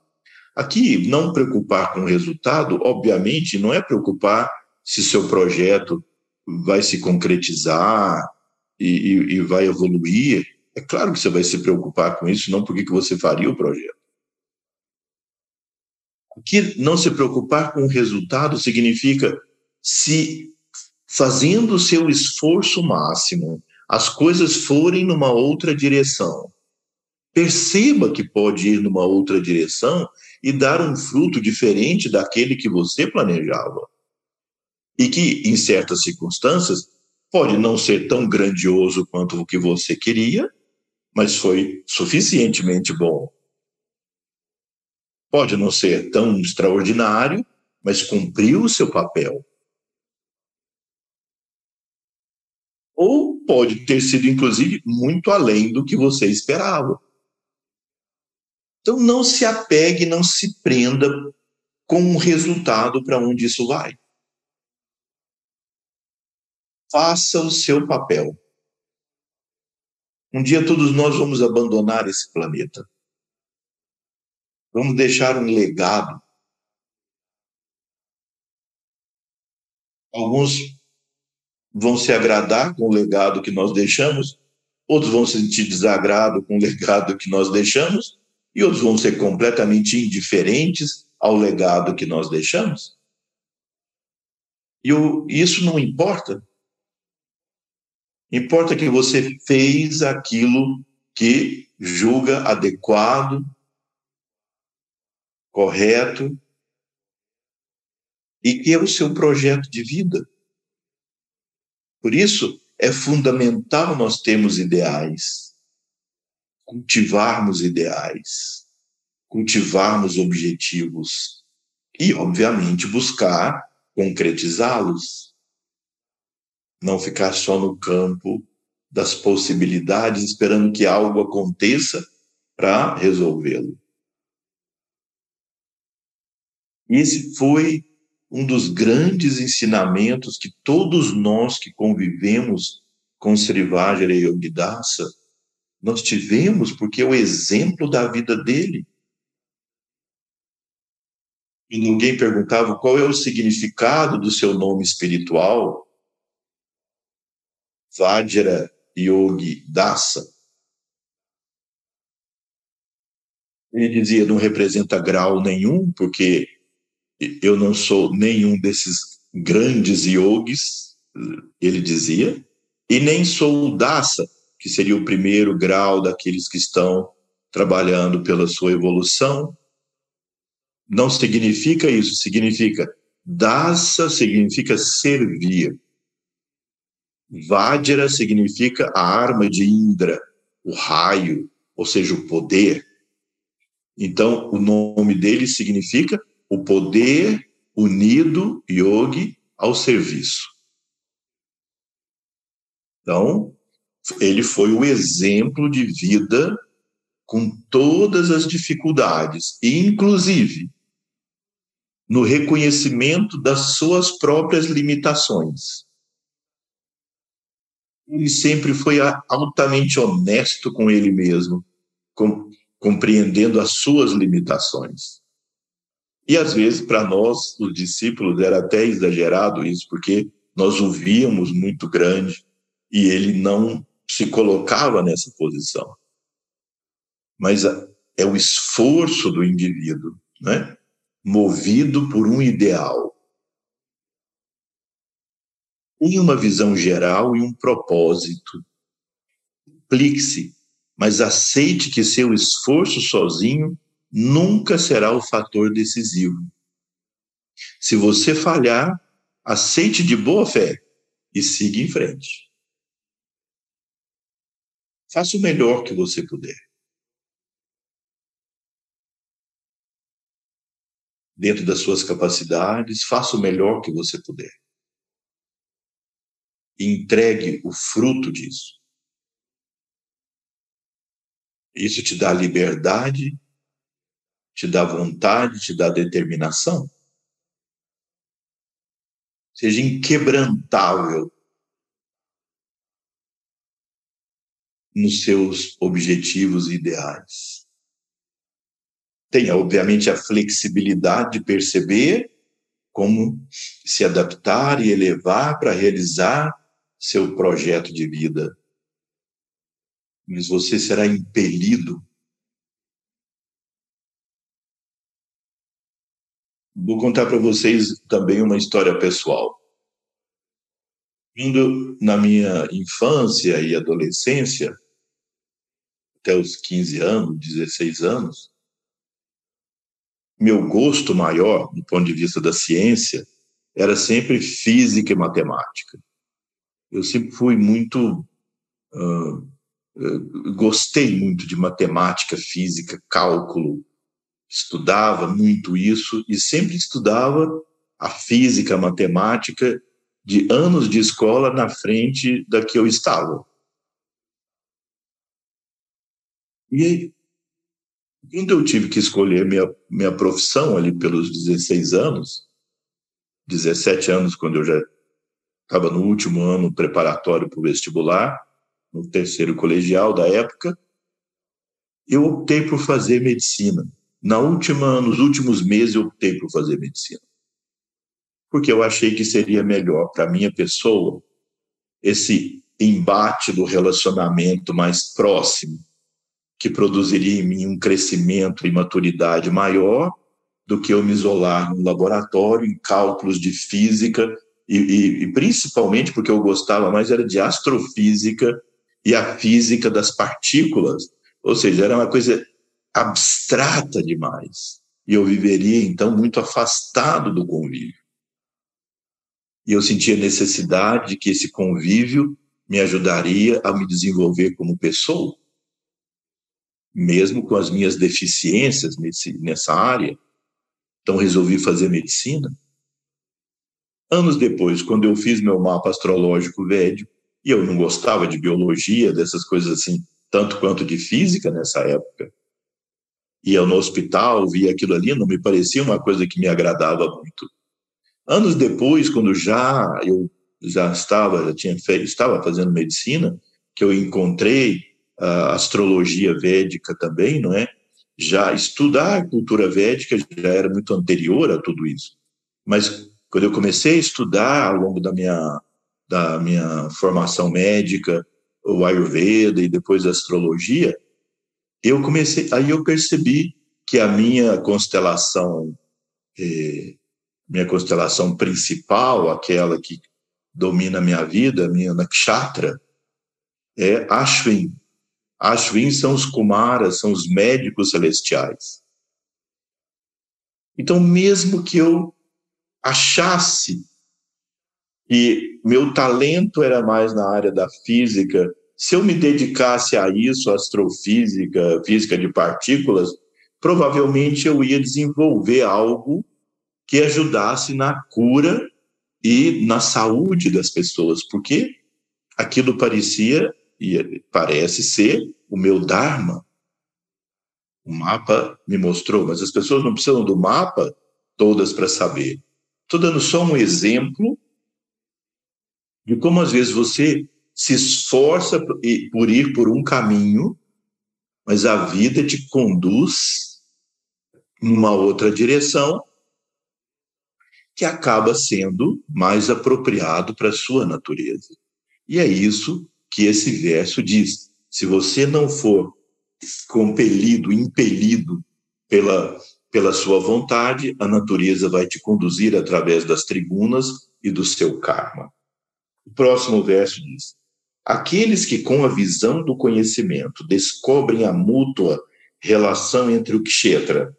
Aqui, não preocupar com o resultado, obviamente, não é preocupar se seu projeto vai se concretizar e, e, e vai evoluir. É claro que você vai se preocupar com isso, não porque que você faria o projeto. Aqui, não se preocupar com o resultado significa se fazendo o seu esforço máximo, as coisas forem numa outra direção. Perceba que pode ir numa outra direção e dar um fruto diferente daquele que você planejava. E que, em certas circunstâncias, pode não ser tão grandioso quanto o que você queria, mas foi suficientemente bom. Pode não ser tão extraordinário, mas cumpriu o seu papel. Ou pode ter sido, inclusive, muito além do que você esperava. Então, não se apegue, não se prenda com um resultado para onde isso vai. Faça o seu papel. Um dia todos nós vamos abandonar esse planeta. Vamos deixar um legado. Alguns vão se agradar com o legado que nós deixamos, outros vão sentir desagrado com o legado que nós deixamos, e outros vão ser completamente indiferentes ao legado que nós deixamos. E o, isso não importa. Importa que você fez aquilo que julga adequado, correto, e que é o seu projeto de vida. Por isso, é fundamental nós termos ideais, cultivarmos ideais, cultivarmos objetivos e, obviamente, buscar concretizá-los. Não ficar só no campo das possibilidades, esperando que algo aconteça para resolvê-lo. Esse foi um dos grandes ensinamentos que todos nós que convivemos com Srivajra e Yogidasa, nós tivemos, porque é o exemplo da vida dele. E ninguém perguntava qual é o significado do seu nome espiritual. Vajra Yogi Dasa. Ele dizia, não representa grau nenhum, porque eu não sou nenhum desses grandes yogis, ele dizia, e nem sou o dasa, que seria o primeiro grau daqueles que estão trabalhando pela sua evolução. Não significa isso, significa dasa significa servir. Vajra significa a arma de Indra, o raio, ou seja, o poder. Então, o nome dele significa o poder unido yogi ao serviço. Então, ele foi o exemplo de vida com todas as dificuldades, inclusive no reconhecimento das suas próprias limitações. Ele sempre foi altamente honesto com ele mesmo, com, compreendendo as suas limitações. E às vezes, para nós, os discípulos, era até exagerado isso, porque nós o víamos muito grande e ele não se colocava nessa posição. Mas é o esforço do indivíduo, né? movido por um ideal. Tem uma visão geral e um propósito. Aplique-se, mas aceite que seu esforço sozinho nunca será o fator decisivo. Se você falhar, aceite de boa fé e siga em frente. Faça o melhor que você puder. dentro das suas capacidades, faça o melhor que você puder. E entregue o fruto disso. Isso te dá liberdade, te dá vontade, te dá determinação. Seja inquebrantável nos seus objetivos e ideais tenha, obviamente, a flexibilidade de perceber como se adaptar e elevar para realizar seu projeto de vida. Mas você será impelido. Vou contar para vocês também uma história pessoal. Indo na minha infância e adolescência, até os 15 anos, 16 anos, meu gosto maior, do ponto de vista da ciência, era sempre física e matemática. Eu sempre fui muito. Uh, gostei muito de matemática, física, cálculo, estudava muito isso e sempre estudava a física, a matemática de anos de escola na frente da que eu estava. E quando eu tive que escolher minha, minha profissão ali pelos 16 anos, 17 anos, quando eu já estava no último ano preparatório para o vestibular, no terceiro colegial da época, eu optei por fazer medicina. Na última, nos últimos meses eu optei por fazer medicina. Porque eu achei que seria melhor para minha pessoa esse embate do relacionamento mais próximo que produziria em mim um crescimento e maturidade maior do que eu me isolar no laboratório, em cálculos de física, e, e, e principalmente porque eu gostava mais era de astrofísica e a física das partículas, ou seja, era uma coisa abstrata demais. E eu viveria, então, muito afastado do convívio. E eu sentia necessidade de que esse convívio me ajudaria a me desenvolver como pessoa mesmo com as minhas deficiências nesse, nessa área. Então, resolvi fazer medicina. Anos depois, quando eu fiz meu mapa astrológico védico, e eu não gostava de biologia, dessas coisas assim, tanto quanto de física nessa época, ia no hospital, via aquilo ali, não me parecia uma coisa que me agradava muito. Anos depois, quando já eu já estava, já tinha feito, estava fazendo medicina, que eu encontrei a astrologia védica também, não é? Já estudar a cultura védica já era muito anterior a tudo isso. Mas quando eu comecei a estudar ao longo da minha da minha formação médica, o Ayurveda e depois a astrologia, eu comecei, aí eu percebi que a minha constelação, eh, minha constelação principal, aquela que domina a minha vida, a minha nakshatra, é Ashwin, Ashwin são os Kumaras, são os médicos celestiais. Então, mesmo que eu achasse que meu talento era mais na área da física, se eu me dedicasse a isso, astrofísica, física de partículas, provavelmente eu ia desenvolver algo que ajudasse na cura e na saúde das pessoas, porque aquilo parecia e parece ser o meu dharma. O mapa me mostrou, mas as pessoas não precisam do mapa todas para saber. Estou dando só um exemplo de como às vezes você se esforça por ir por um caminho, mas a vida te conduz numa outra direção que acaba sendo mais apropriado para a sua natureza. E é isso que esse verso diz. Se você não for compelido, impelido pela, pela sua vontade, a natureza vai te conduzir através das tribunas e do seu karma. O próximo verso diz: Aqueles que, com a visão do conhecimento, descobrem a mútua relação entre o kshetra,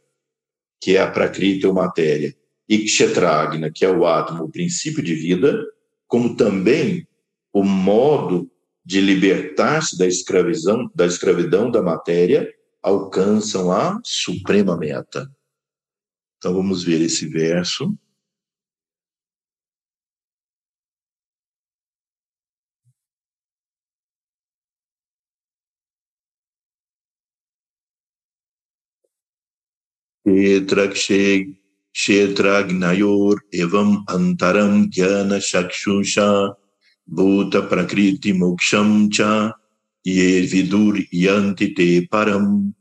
que é a prakriti ou matéria, e kshetragna, que é o átomo, o princípio de vida, como também o modo de libertar-se da escravidão, da escravidão da matéria, alcançam a suprema meta. Então vamos ver esse verso. क्षेत्राग्नयोर् एवम् अन्तरं ज्ञानचक्षुषा भूतप्रकृतिमोक्षं च ये viduryanti te param.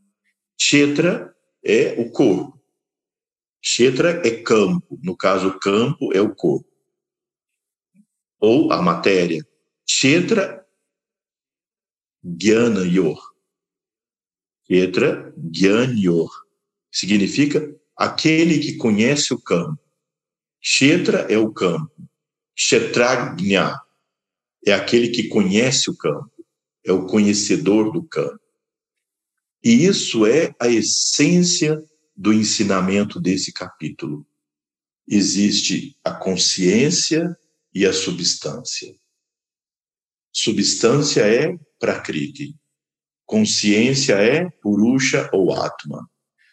Kshetra é o corpo. Kshetra é campo. No caso, campo é o corpo. Ou a matéria. Kshetra, Jnana Yor. Kshetra, Jnana Yor significa aquele que conhece o campo. Kshetra é o campo. Kshetragnya é aquele que conhece o campo, é o conhecedor do campo. E isso é a essência do ensinamento desse capítulo. Existe a consciência e a substância. Substância é Prakriti. Consciência é Purusha ou Atma.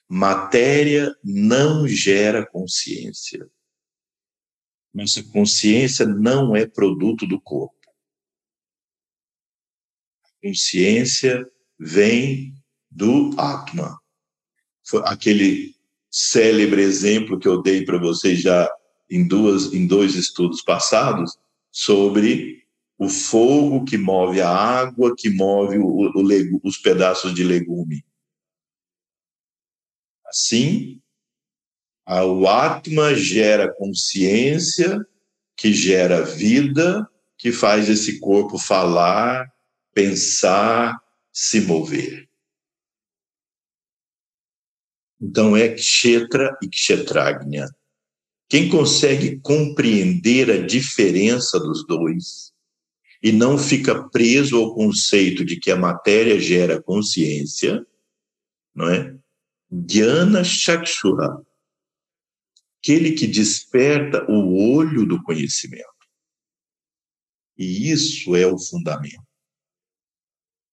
Matéria não gera consciência. Nossa consciência não é produto do corpo. A consciência vem do Atma. Foi aquele célebre exemplo que eu dei para vocês já em, duas, em dois estudos passados sobre o fogo que move a água, que move o, o, os pedaços de legume. Assim, o Atma gera consciência, que gera vida, que faz esse corpo falar, pensar, se mover. Então é Kshetra e Kshetragnya. Quem consegue compreender a diferença dos dois e não fica preso ao conceito de que a matéria gera consciência, não é? Jnana Chakshura, aquele que desperta o olho do conhecimento. E isso é o fundamento.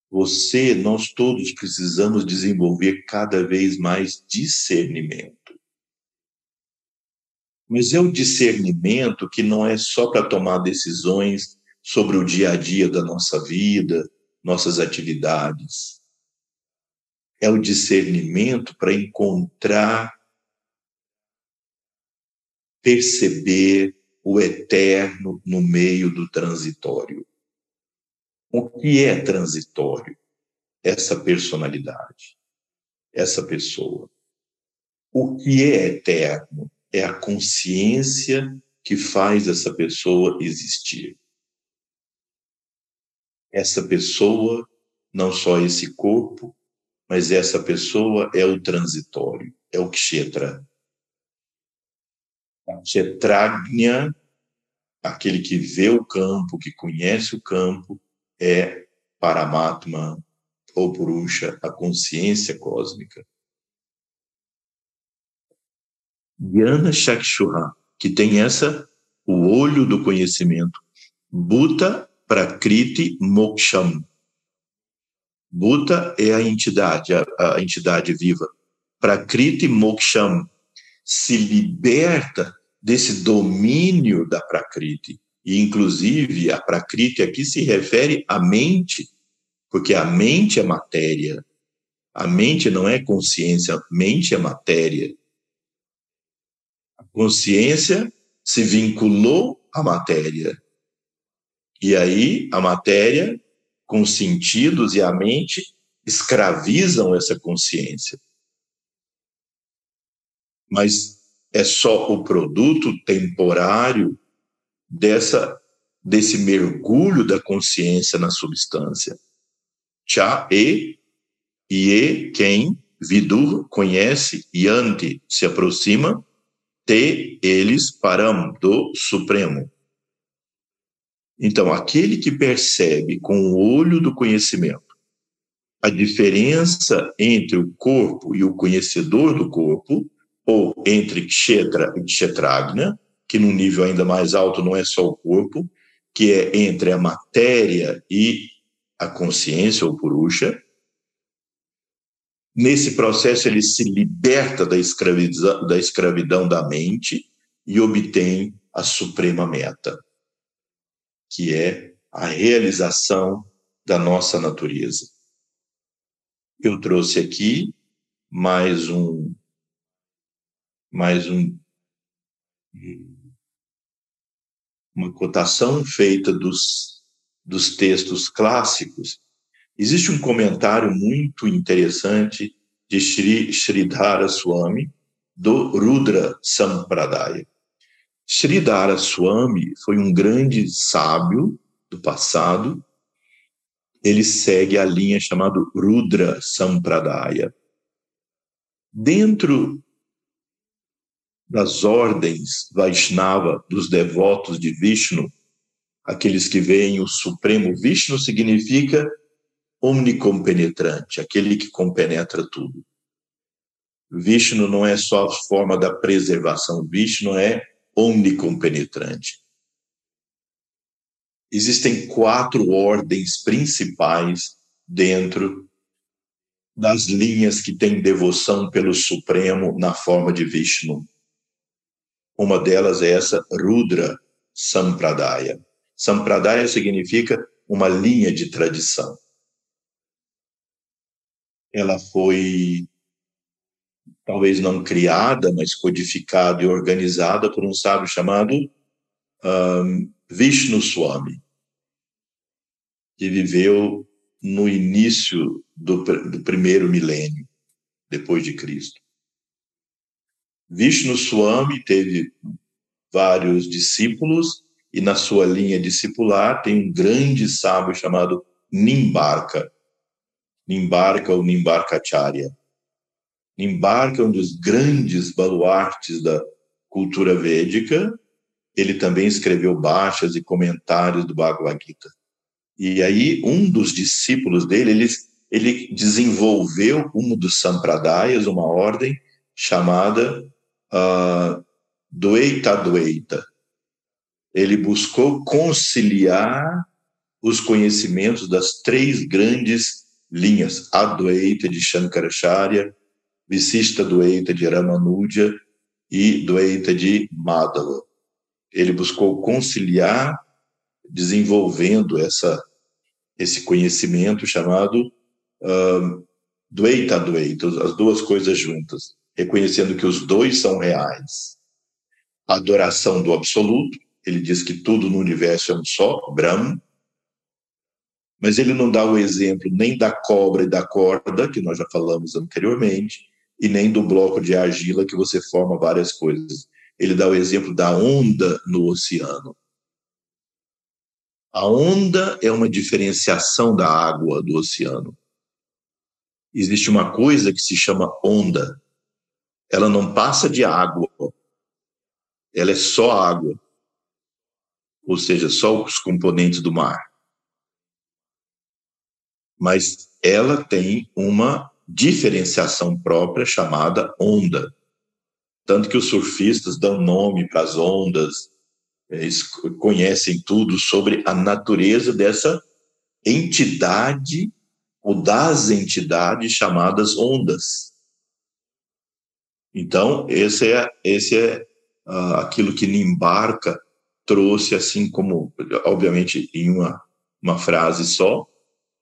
Você, nós todos precisamos desenvolver cada vez mais discernimento. Mas é o discernimento que não é só para tomar decisões sobre o dia a dia da nossa vida, nossas atividades é o discernimento para encontrar, perceber o eterno no meio do transitório. O que é transitório? Essa personalidade, essa pessoa. O que é eterno? É a consciência que faz essa pessoa existir. Essa pessoa, não só esse corpo, mas essa pessoa é o transitório, é o kshetra. A kshetragnya, aquele que vê o campo, que conhece o campo, é Paramatma ou Purusha, a consciência cósmica. Jnana Chakshura, que tem essa o olho do conhecimento. Bhuta Prakriti Moksham. Bhuta é a entidade, a, a entidade viva. Prakriti Moksham se liberta desse domínio da Prakriti. E, inclusive, a Prakriti aqui se refere à mente, porque a mente é matéria. A mente não é consciência, mente é matéria. A consciência se vinculou à matéria. E aí, a matéria, com os sentidos e a mente, escravizam essa consciência. Mas é só o produto temporário dessa desse mergulho da consciência na substância. Cha e e quem vidur conhece yante se aproxima te eles param do supremo. Então, aquele que percebe com o olho do conhecimento a diferença entre o corpo e o conhecedor do corpo, ou entre Kshetra e Kshetragna, que num nível ainda mais alto não é só o corpo, que é entre a matéria e a consciência ou purusha. Nesse processo, ele se liberta da escravidão, da escravidão da mente e obtém a suprema meta, que é a realização da nossa natureza. Eu trouxe aqui mais um mais um uma cotação feita dos, dos textos clássicos, existe um comentário muito interessante de Sri Sridhara Swami, do Rudra Sampradaya. Sridhara Swami foi um grande sábio do passado. Ele segue a linha chamada Rudra Sampradaya. Dentro das ordens Vaishnava, dos devotos de Vishnu, aqueles que veem o Supremo Vishnu significa omnicompenetrante, aquele que compenetra tudo. Vishnu não é só a forma da preservação, Vishnu é omnicompenetrante. Existem quatro ordens principais dentro das linhas que têm devoção pelo Supremo na forma de Vishnu. Uma delas é essa Rudra Sampradaya. Sampradaya significa uma linha de tradição. Ela foi talvez não criada, mas codificada e organizada por um sábio chamado um, Vishnu Swami, que viveu no início do, do primeiro milênio depois de Cristo. Vishnu Swami teve vários discípulos e na sua linha discipular tem um grande sábio chamado Nimbarka. Nimbarka ou Nimbarkacharya. Nimbarka é um dos grandes baluartes da cultura védica. Ele também escreveu baixas e comentários do Bhagavad Gita. E aí, um dos discípulos dele, ele, ele desenvolveu um dos sampradayas, uma ordem chamada uh, Dueita Dueita. Ele buscou conciliar os conhecimentos das três grandes linhas, Advaita de Shankaracharya, Visista Dueita de Ramanuja e Dueita de Madhava. Ele buscou conciliar, desenvolvendo essa, esse conhecimento chamado uh, Dueita Dueita, as duas coisas juntas reconhecendo que os dois são reais. A adoração do absoluto, ele diz que tudo no universo é um só, Brahma, mas ele não dá o exemplo nem da cobra e da corda, que nós já falamos anteriormente, e nem do bloco de argila que você forma várias coisas. Ele dá o exemplo da onda no oceano. A onda é uma diferenciação da água do oceano. Existe uma coisa que se chama onda, ela não passa de água, ela é só água, ou seja, só os componentes do mar. Mas ela tem uma diferenciação própria chamada onda. Tanto que os surfistas dão nome para as ondas, eles conhecem tudo sobre a natureza dessa entidade ou das entidades chamadas ondas. Então, esse é, esse é uh, aquilo que Nimbarka trouxe, assim como, obviamente, em uma, uma frase só,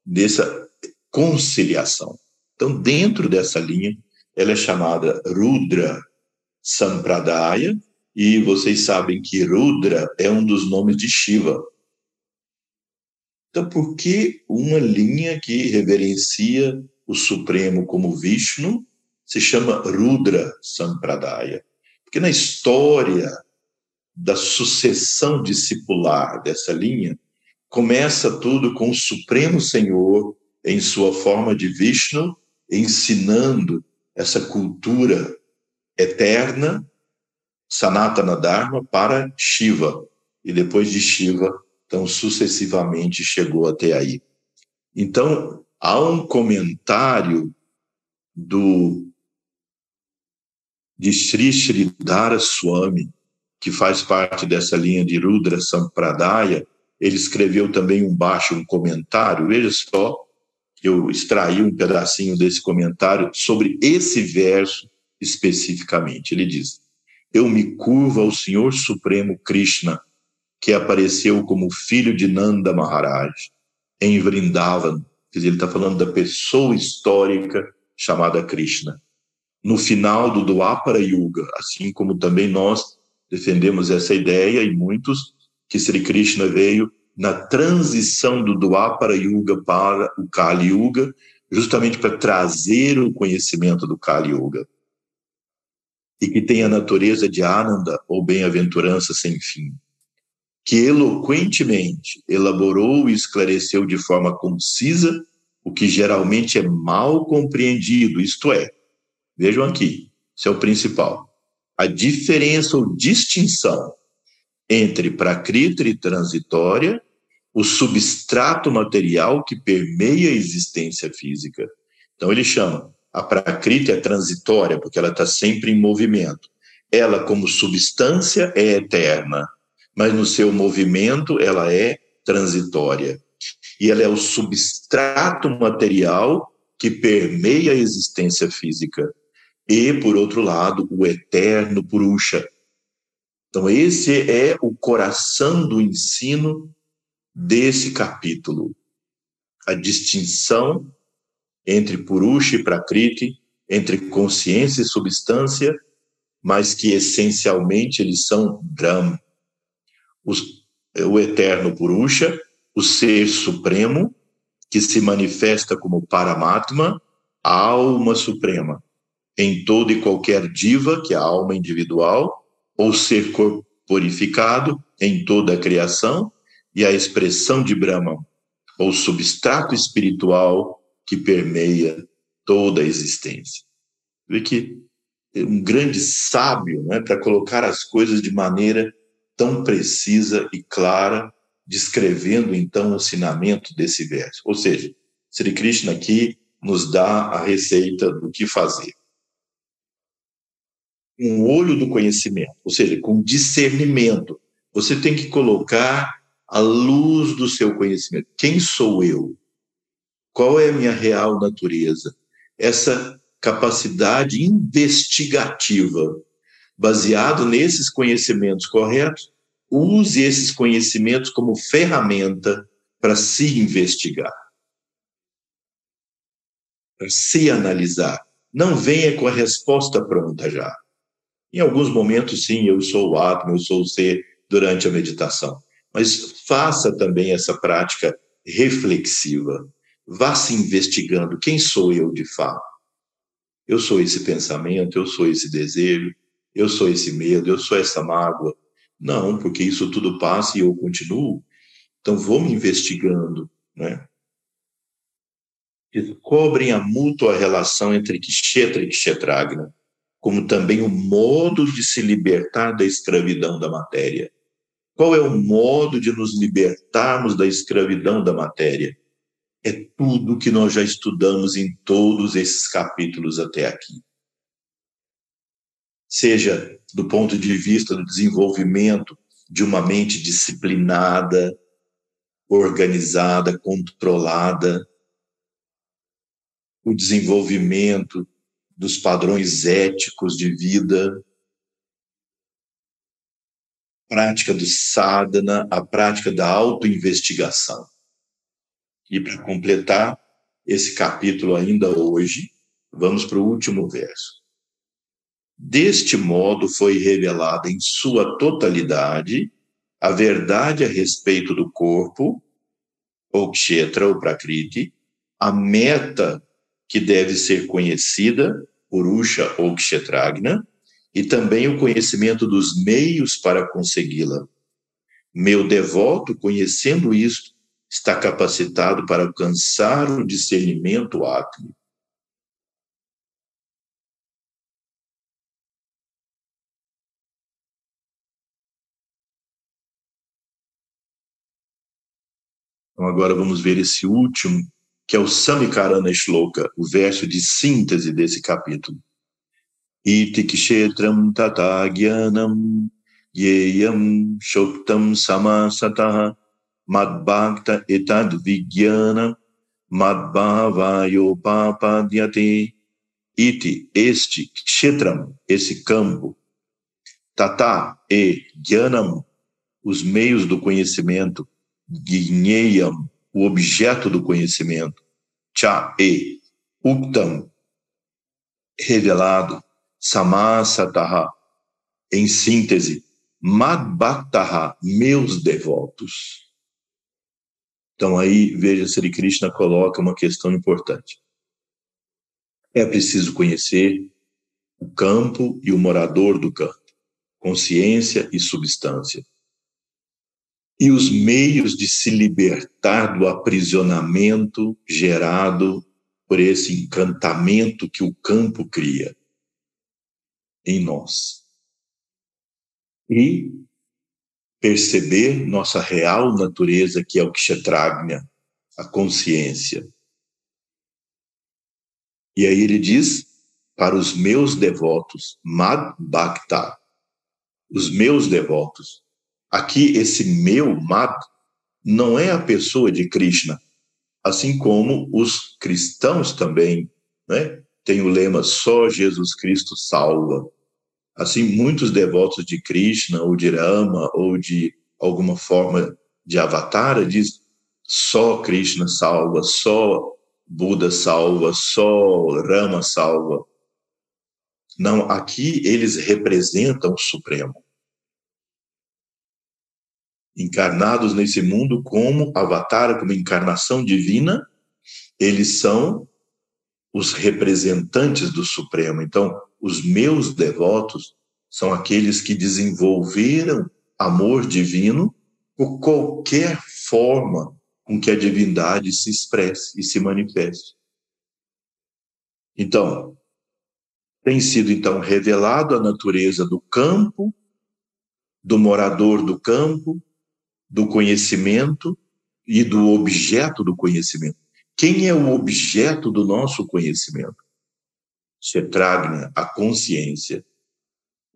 dessa conciliação. Então, dentro dessa linha, ela é chamada Rudra Sampradaya, e vocês sabem que Rudra é um dos nomes de Shiva. Então, por que uma linha que reverencia o Supremo como Vishnu se chama Rudra Sampradaya? Porque na história da sucessão discipular dessa linha, começa tudo com o Supremo Senhor em sua forma de Vishnu, ensinando essa cultura eterna Sanatana Dharma para Shiva. E depois de Shiva, então sucessivamente chegou até aí. Então, há um comentário do de Sri Swami, que faz parte dessa linha de Rudra Sampradaya, ele escreveu também um baixo um comentário, veja só, eu extraí um pedacinho desse comentário sobre esse verso especificamente. Ele diz: eu me curvo ao Senhor Supremo Krishna, que apareceu como filho de Nanda Maharaj em Vrindavan. Quer dizer, ele está falando da pessoa histórica chamada Krishna. No final do Dwapara Yuga, assim como também nós defendemos essa ideia e muitos, que Sri Krishna veio na transição do Dwapara Yuga para o Kali Yuga, justamente para trazer o conhecimento do Kali Yuga. E que tem a natureza de Ananda, ou bem-aventurança sem fim, que eloquentemente elaborou e esclareceu de forma concisa o que geralmente é mal compreendido, isto é, vejam aqui, isso é o principal, a diferença ou distinção entre prakriti e transitória, o substrato material que permeia a existência física. Então ele chama a prakriti é transitória, porque ela está sempre em movimento. Ela, como substância, é eterna, mas no seu movimento ela é transitória. E ela é o substrato material que permeia a existência física. E, por outro lado, o eterno Purusha. Então, esse é o coração do ensino desse capítulo. A distinção entre Purusha e Prakriti, entre consciência e substância, mas que essencialmente eles são Brahma. Os, o eterno Purusha, o ser supremo, que se manifesta como Paramatma, a alma suprema, em todo e qualquer diva, que é a alma individual, ou ser corporificado em toda a criação, e a expressão de Brahma, ou substrato espiritual que permeia toda a existência. Vê que é um grande sábio né, para colocar as coisas de maneira tão precisa e clara, descrevendo então o ensinamento desse verso. Ou seja, Sri Krishna aqui nos dá a receita do que fazer. Um olho do conhecimento, ou seja, com discernimento. Você tem que colocar a luz do seu conhecimento. Quem sou eu? Qual é a minha real natureza? Essa capacidade investigativa, baseado nesses conhecimentos corretos, use esses conhecimentos como ferramenta para se investigar, para se analisar. Não venha com a resposta pronta já. Em alguns momentos, sim, eu sou o átomo, eu sou o ser durante a meditação. Mas faça também essa prática reflexiva. Vá se investigando quem sou eu de fato. Eu sou esse pensamento, eu sou esse desejo, eu sou esse medo, eu sou essa mágoa. Não, porque isso tudo passa e eu continuo. Então vou me investigando, né? Descobrem a mútua relação entre Kshetra e Kshetragna, como também o modo de se libertar da escravidão da matéria. Qual é o modo de nos libertarmos da escravidão da matéria? é tudo que nós já estudamos em todos esses capítulos até aqui. Seja do ponto de vista do desenvolvimento de uma mente disciplinada, organizada, controlada, o desenvolvimento dos padrões éticos de vida, prática do sadhana, a prática da autoinvestigação. E para completar esse capítulo ainda hoje, vamos para o último verso. Deste modo foi revelada em sua totalidade a verdade a respeito do corpo, ou kshetra, ou prakriti, a meta que deve ser conhecida, purusha ou kshetragna, e também o conhecimento dos meios para consegui-la. Meu devoto, conhecendo isto, está capacitado para alcançar o discernimento átomo. Então agora vamos ver esse último, que é o Samikarana Shloka, o verso de síntese desse capítulo. Iti kshetram tata yeyam shoktam samasataha madbhakta etad vigyana madbhavayopapadyate iti, este kshetram, esse campo, tata e gyanam, os meios do conhecimento, Gneyam, o objeto do conhecimento, Cha e Uktam, revelado, Samasataha, em síntese, Madbhaktaha, meus devotos. Então aí, veja, Sri Krishna coloca uma questão importante. É preciso conhecer o campo e o morador do campo, consciência e substância e os meios de se libertar do aprisionamento gerado por esse encantamento que o campo cria em nós. E perceber nossa real natureza, que é o Kshetragnya, a consciência. E aí ele diz, para os meus devotos, Mad Bhakta, os meus devotos, Aqui, esse meu mad não é a pessoa de Krishna, assim como os cristãos também, né? O lema só Jesus Cristo salva. Assim, muitos devotos de Krishna ou de Rama ou de alguma forma de avatar diz só Krishna salva, só Buda salva, só Rama salva. Não, aqui eles representam o Supremo encarnados nesse mundo como avatar, como encarnação divina, eles são os representantes do Supremo. Então, os meus devotos são aqueles que desenvolveram amor divino por qualquer forma com que a divindade se expresse e se manifeste. Então, tem sido então revelado a natureza do campo, do morador do campo, do conhecimento e do objeto do conhecimento. Quem é o objeto do nosso conhecimento? Cetragna, a consciência,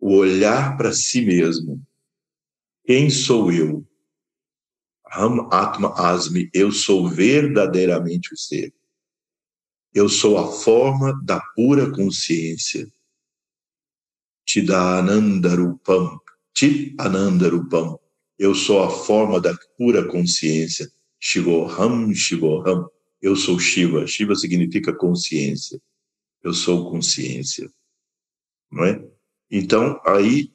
o olhar para si mesmo. Quem sou eu? Ram Atma Asmi, eu sou verdadeiramente o ser. Eu sou a forma da pura consciência. Chidanandarupam, Chit Anandarupam, eu sou a forma da pura consciência. Shivoham, Shivoham. Eu sou Shiva. Shiva significa consciência. Eu sou consciência. Não é? Então, aí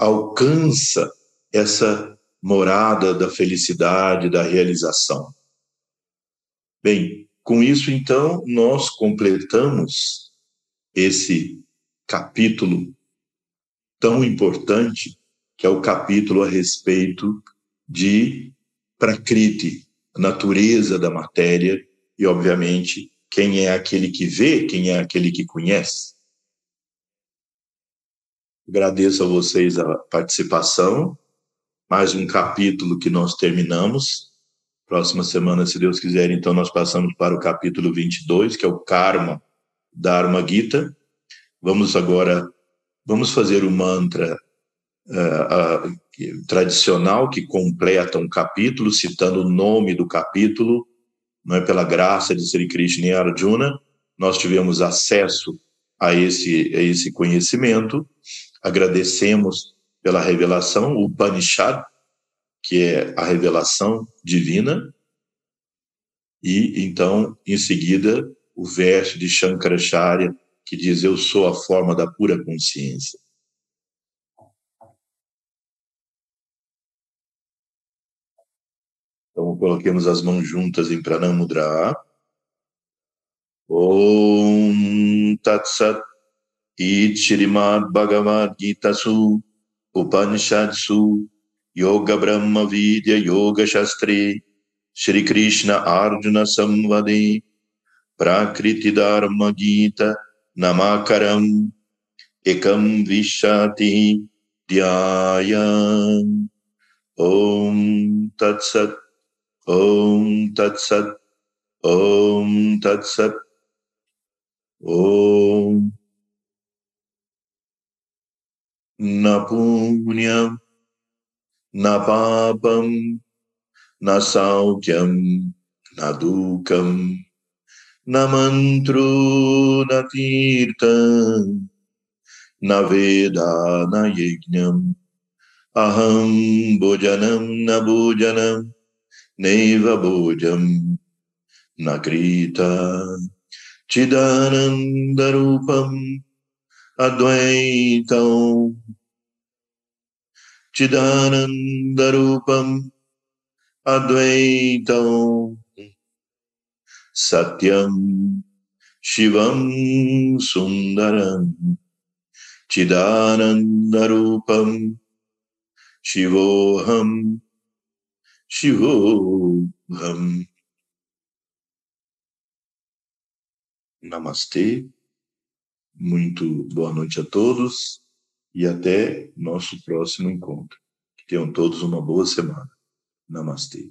alcança essa morada da felicidade, da realização. Bem, com isso, então, nós completamos esse capítulo tão importante que é o capítulo a respeito de Prakriti, natureza da matéria, e, obviamente, quem é aquele que vê, quem é aquele que conhece. Agradeço a vocês a participação. Mais um capítulo que nós terminamos. Próxima semana, se Deus quiser, então nós passamos para o capítulo 22, que é o Karma Dharma Gita. Vamos agora, vamos fazer o mantra uh, uh, tradicional que completa um capítulo, citando o nome do capítulo, não é? Pela graça de Sri Krishna e Arjuna, nós tivemos acesso a esse, a esse conhecimento, agradecemos pela revelação, o Upanishad, que é a revelação divina, e então, em seguida, o verso de Shankaracharya, que diz: Eu sou a forma da pura consciência. Então, coloquemos as mãos juntas em Pranamudra. Om Tat Sat Ichirimad Bhagavad Gita Su Upanishad Su Yoga Brahma Vidya Yoga Shastri Shri Krishna Arjuna Samvadi Prakriti Dharma Gita Namakaram Ekam Vishati Dhyayam Om Tat Sat Om Tat Sat Om Tat Sat Om Na Punyam Na Papam Na Saukyam Na Dukam Na Mantro Na Tirtam Na Veda Na Yajnam Aham Bhojanam Na Bhojanam Neva Bhojam Nakrita Chidanandarupam Advaitam Chidanandarupam Advaitam Satyam Shivam Sundaram Chidanandarupam Shivoham Shivoham Namastê. Muito boa noite a todos e até nosso próximo encontro. Que tenham todos uma boa semana. Namastê.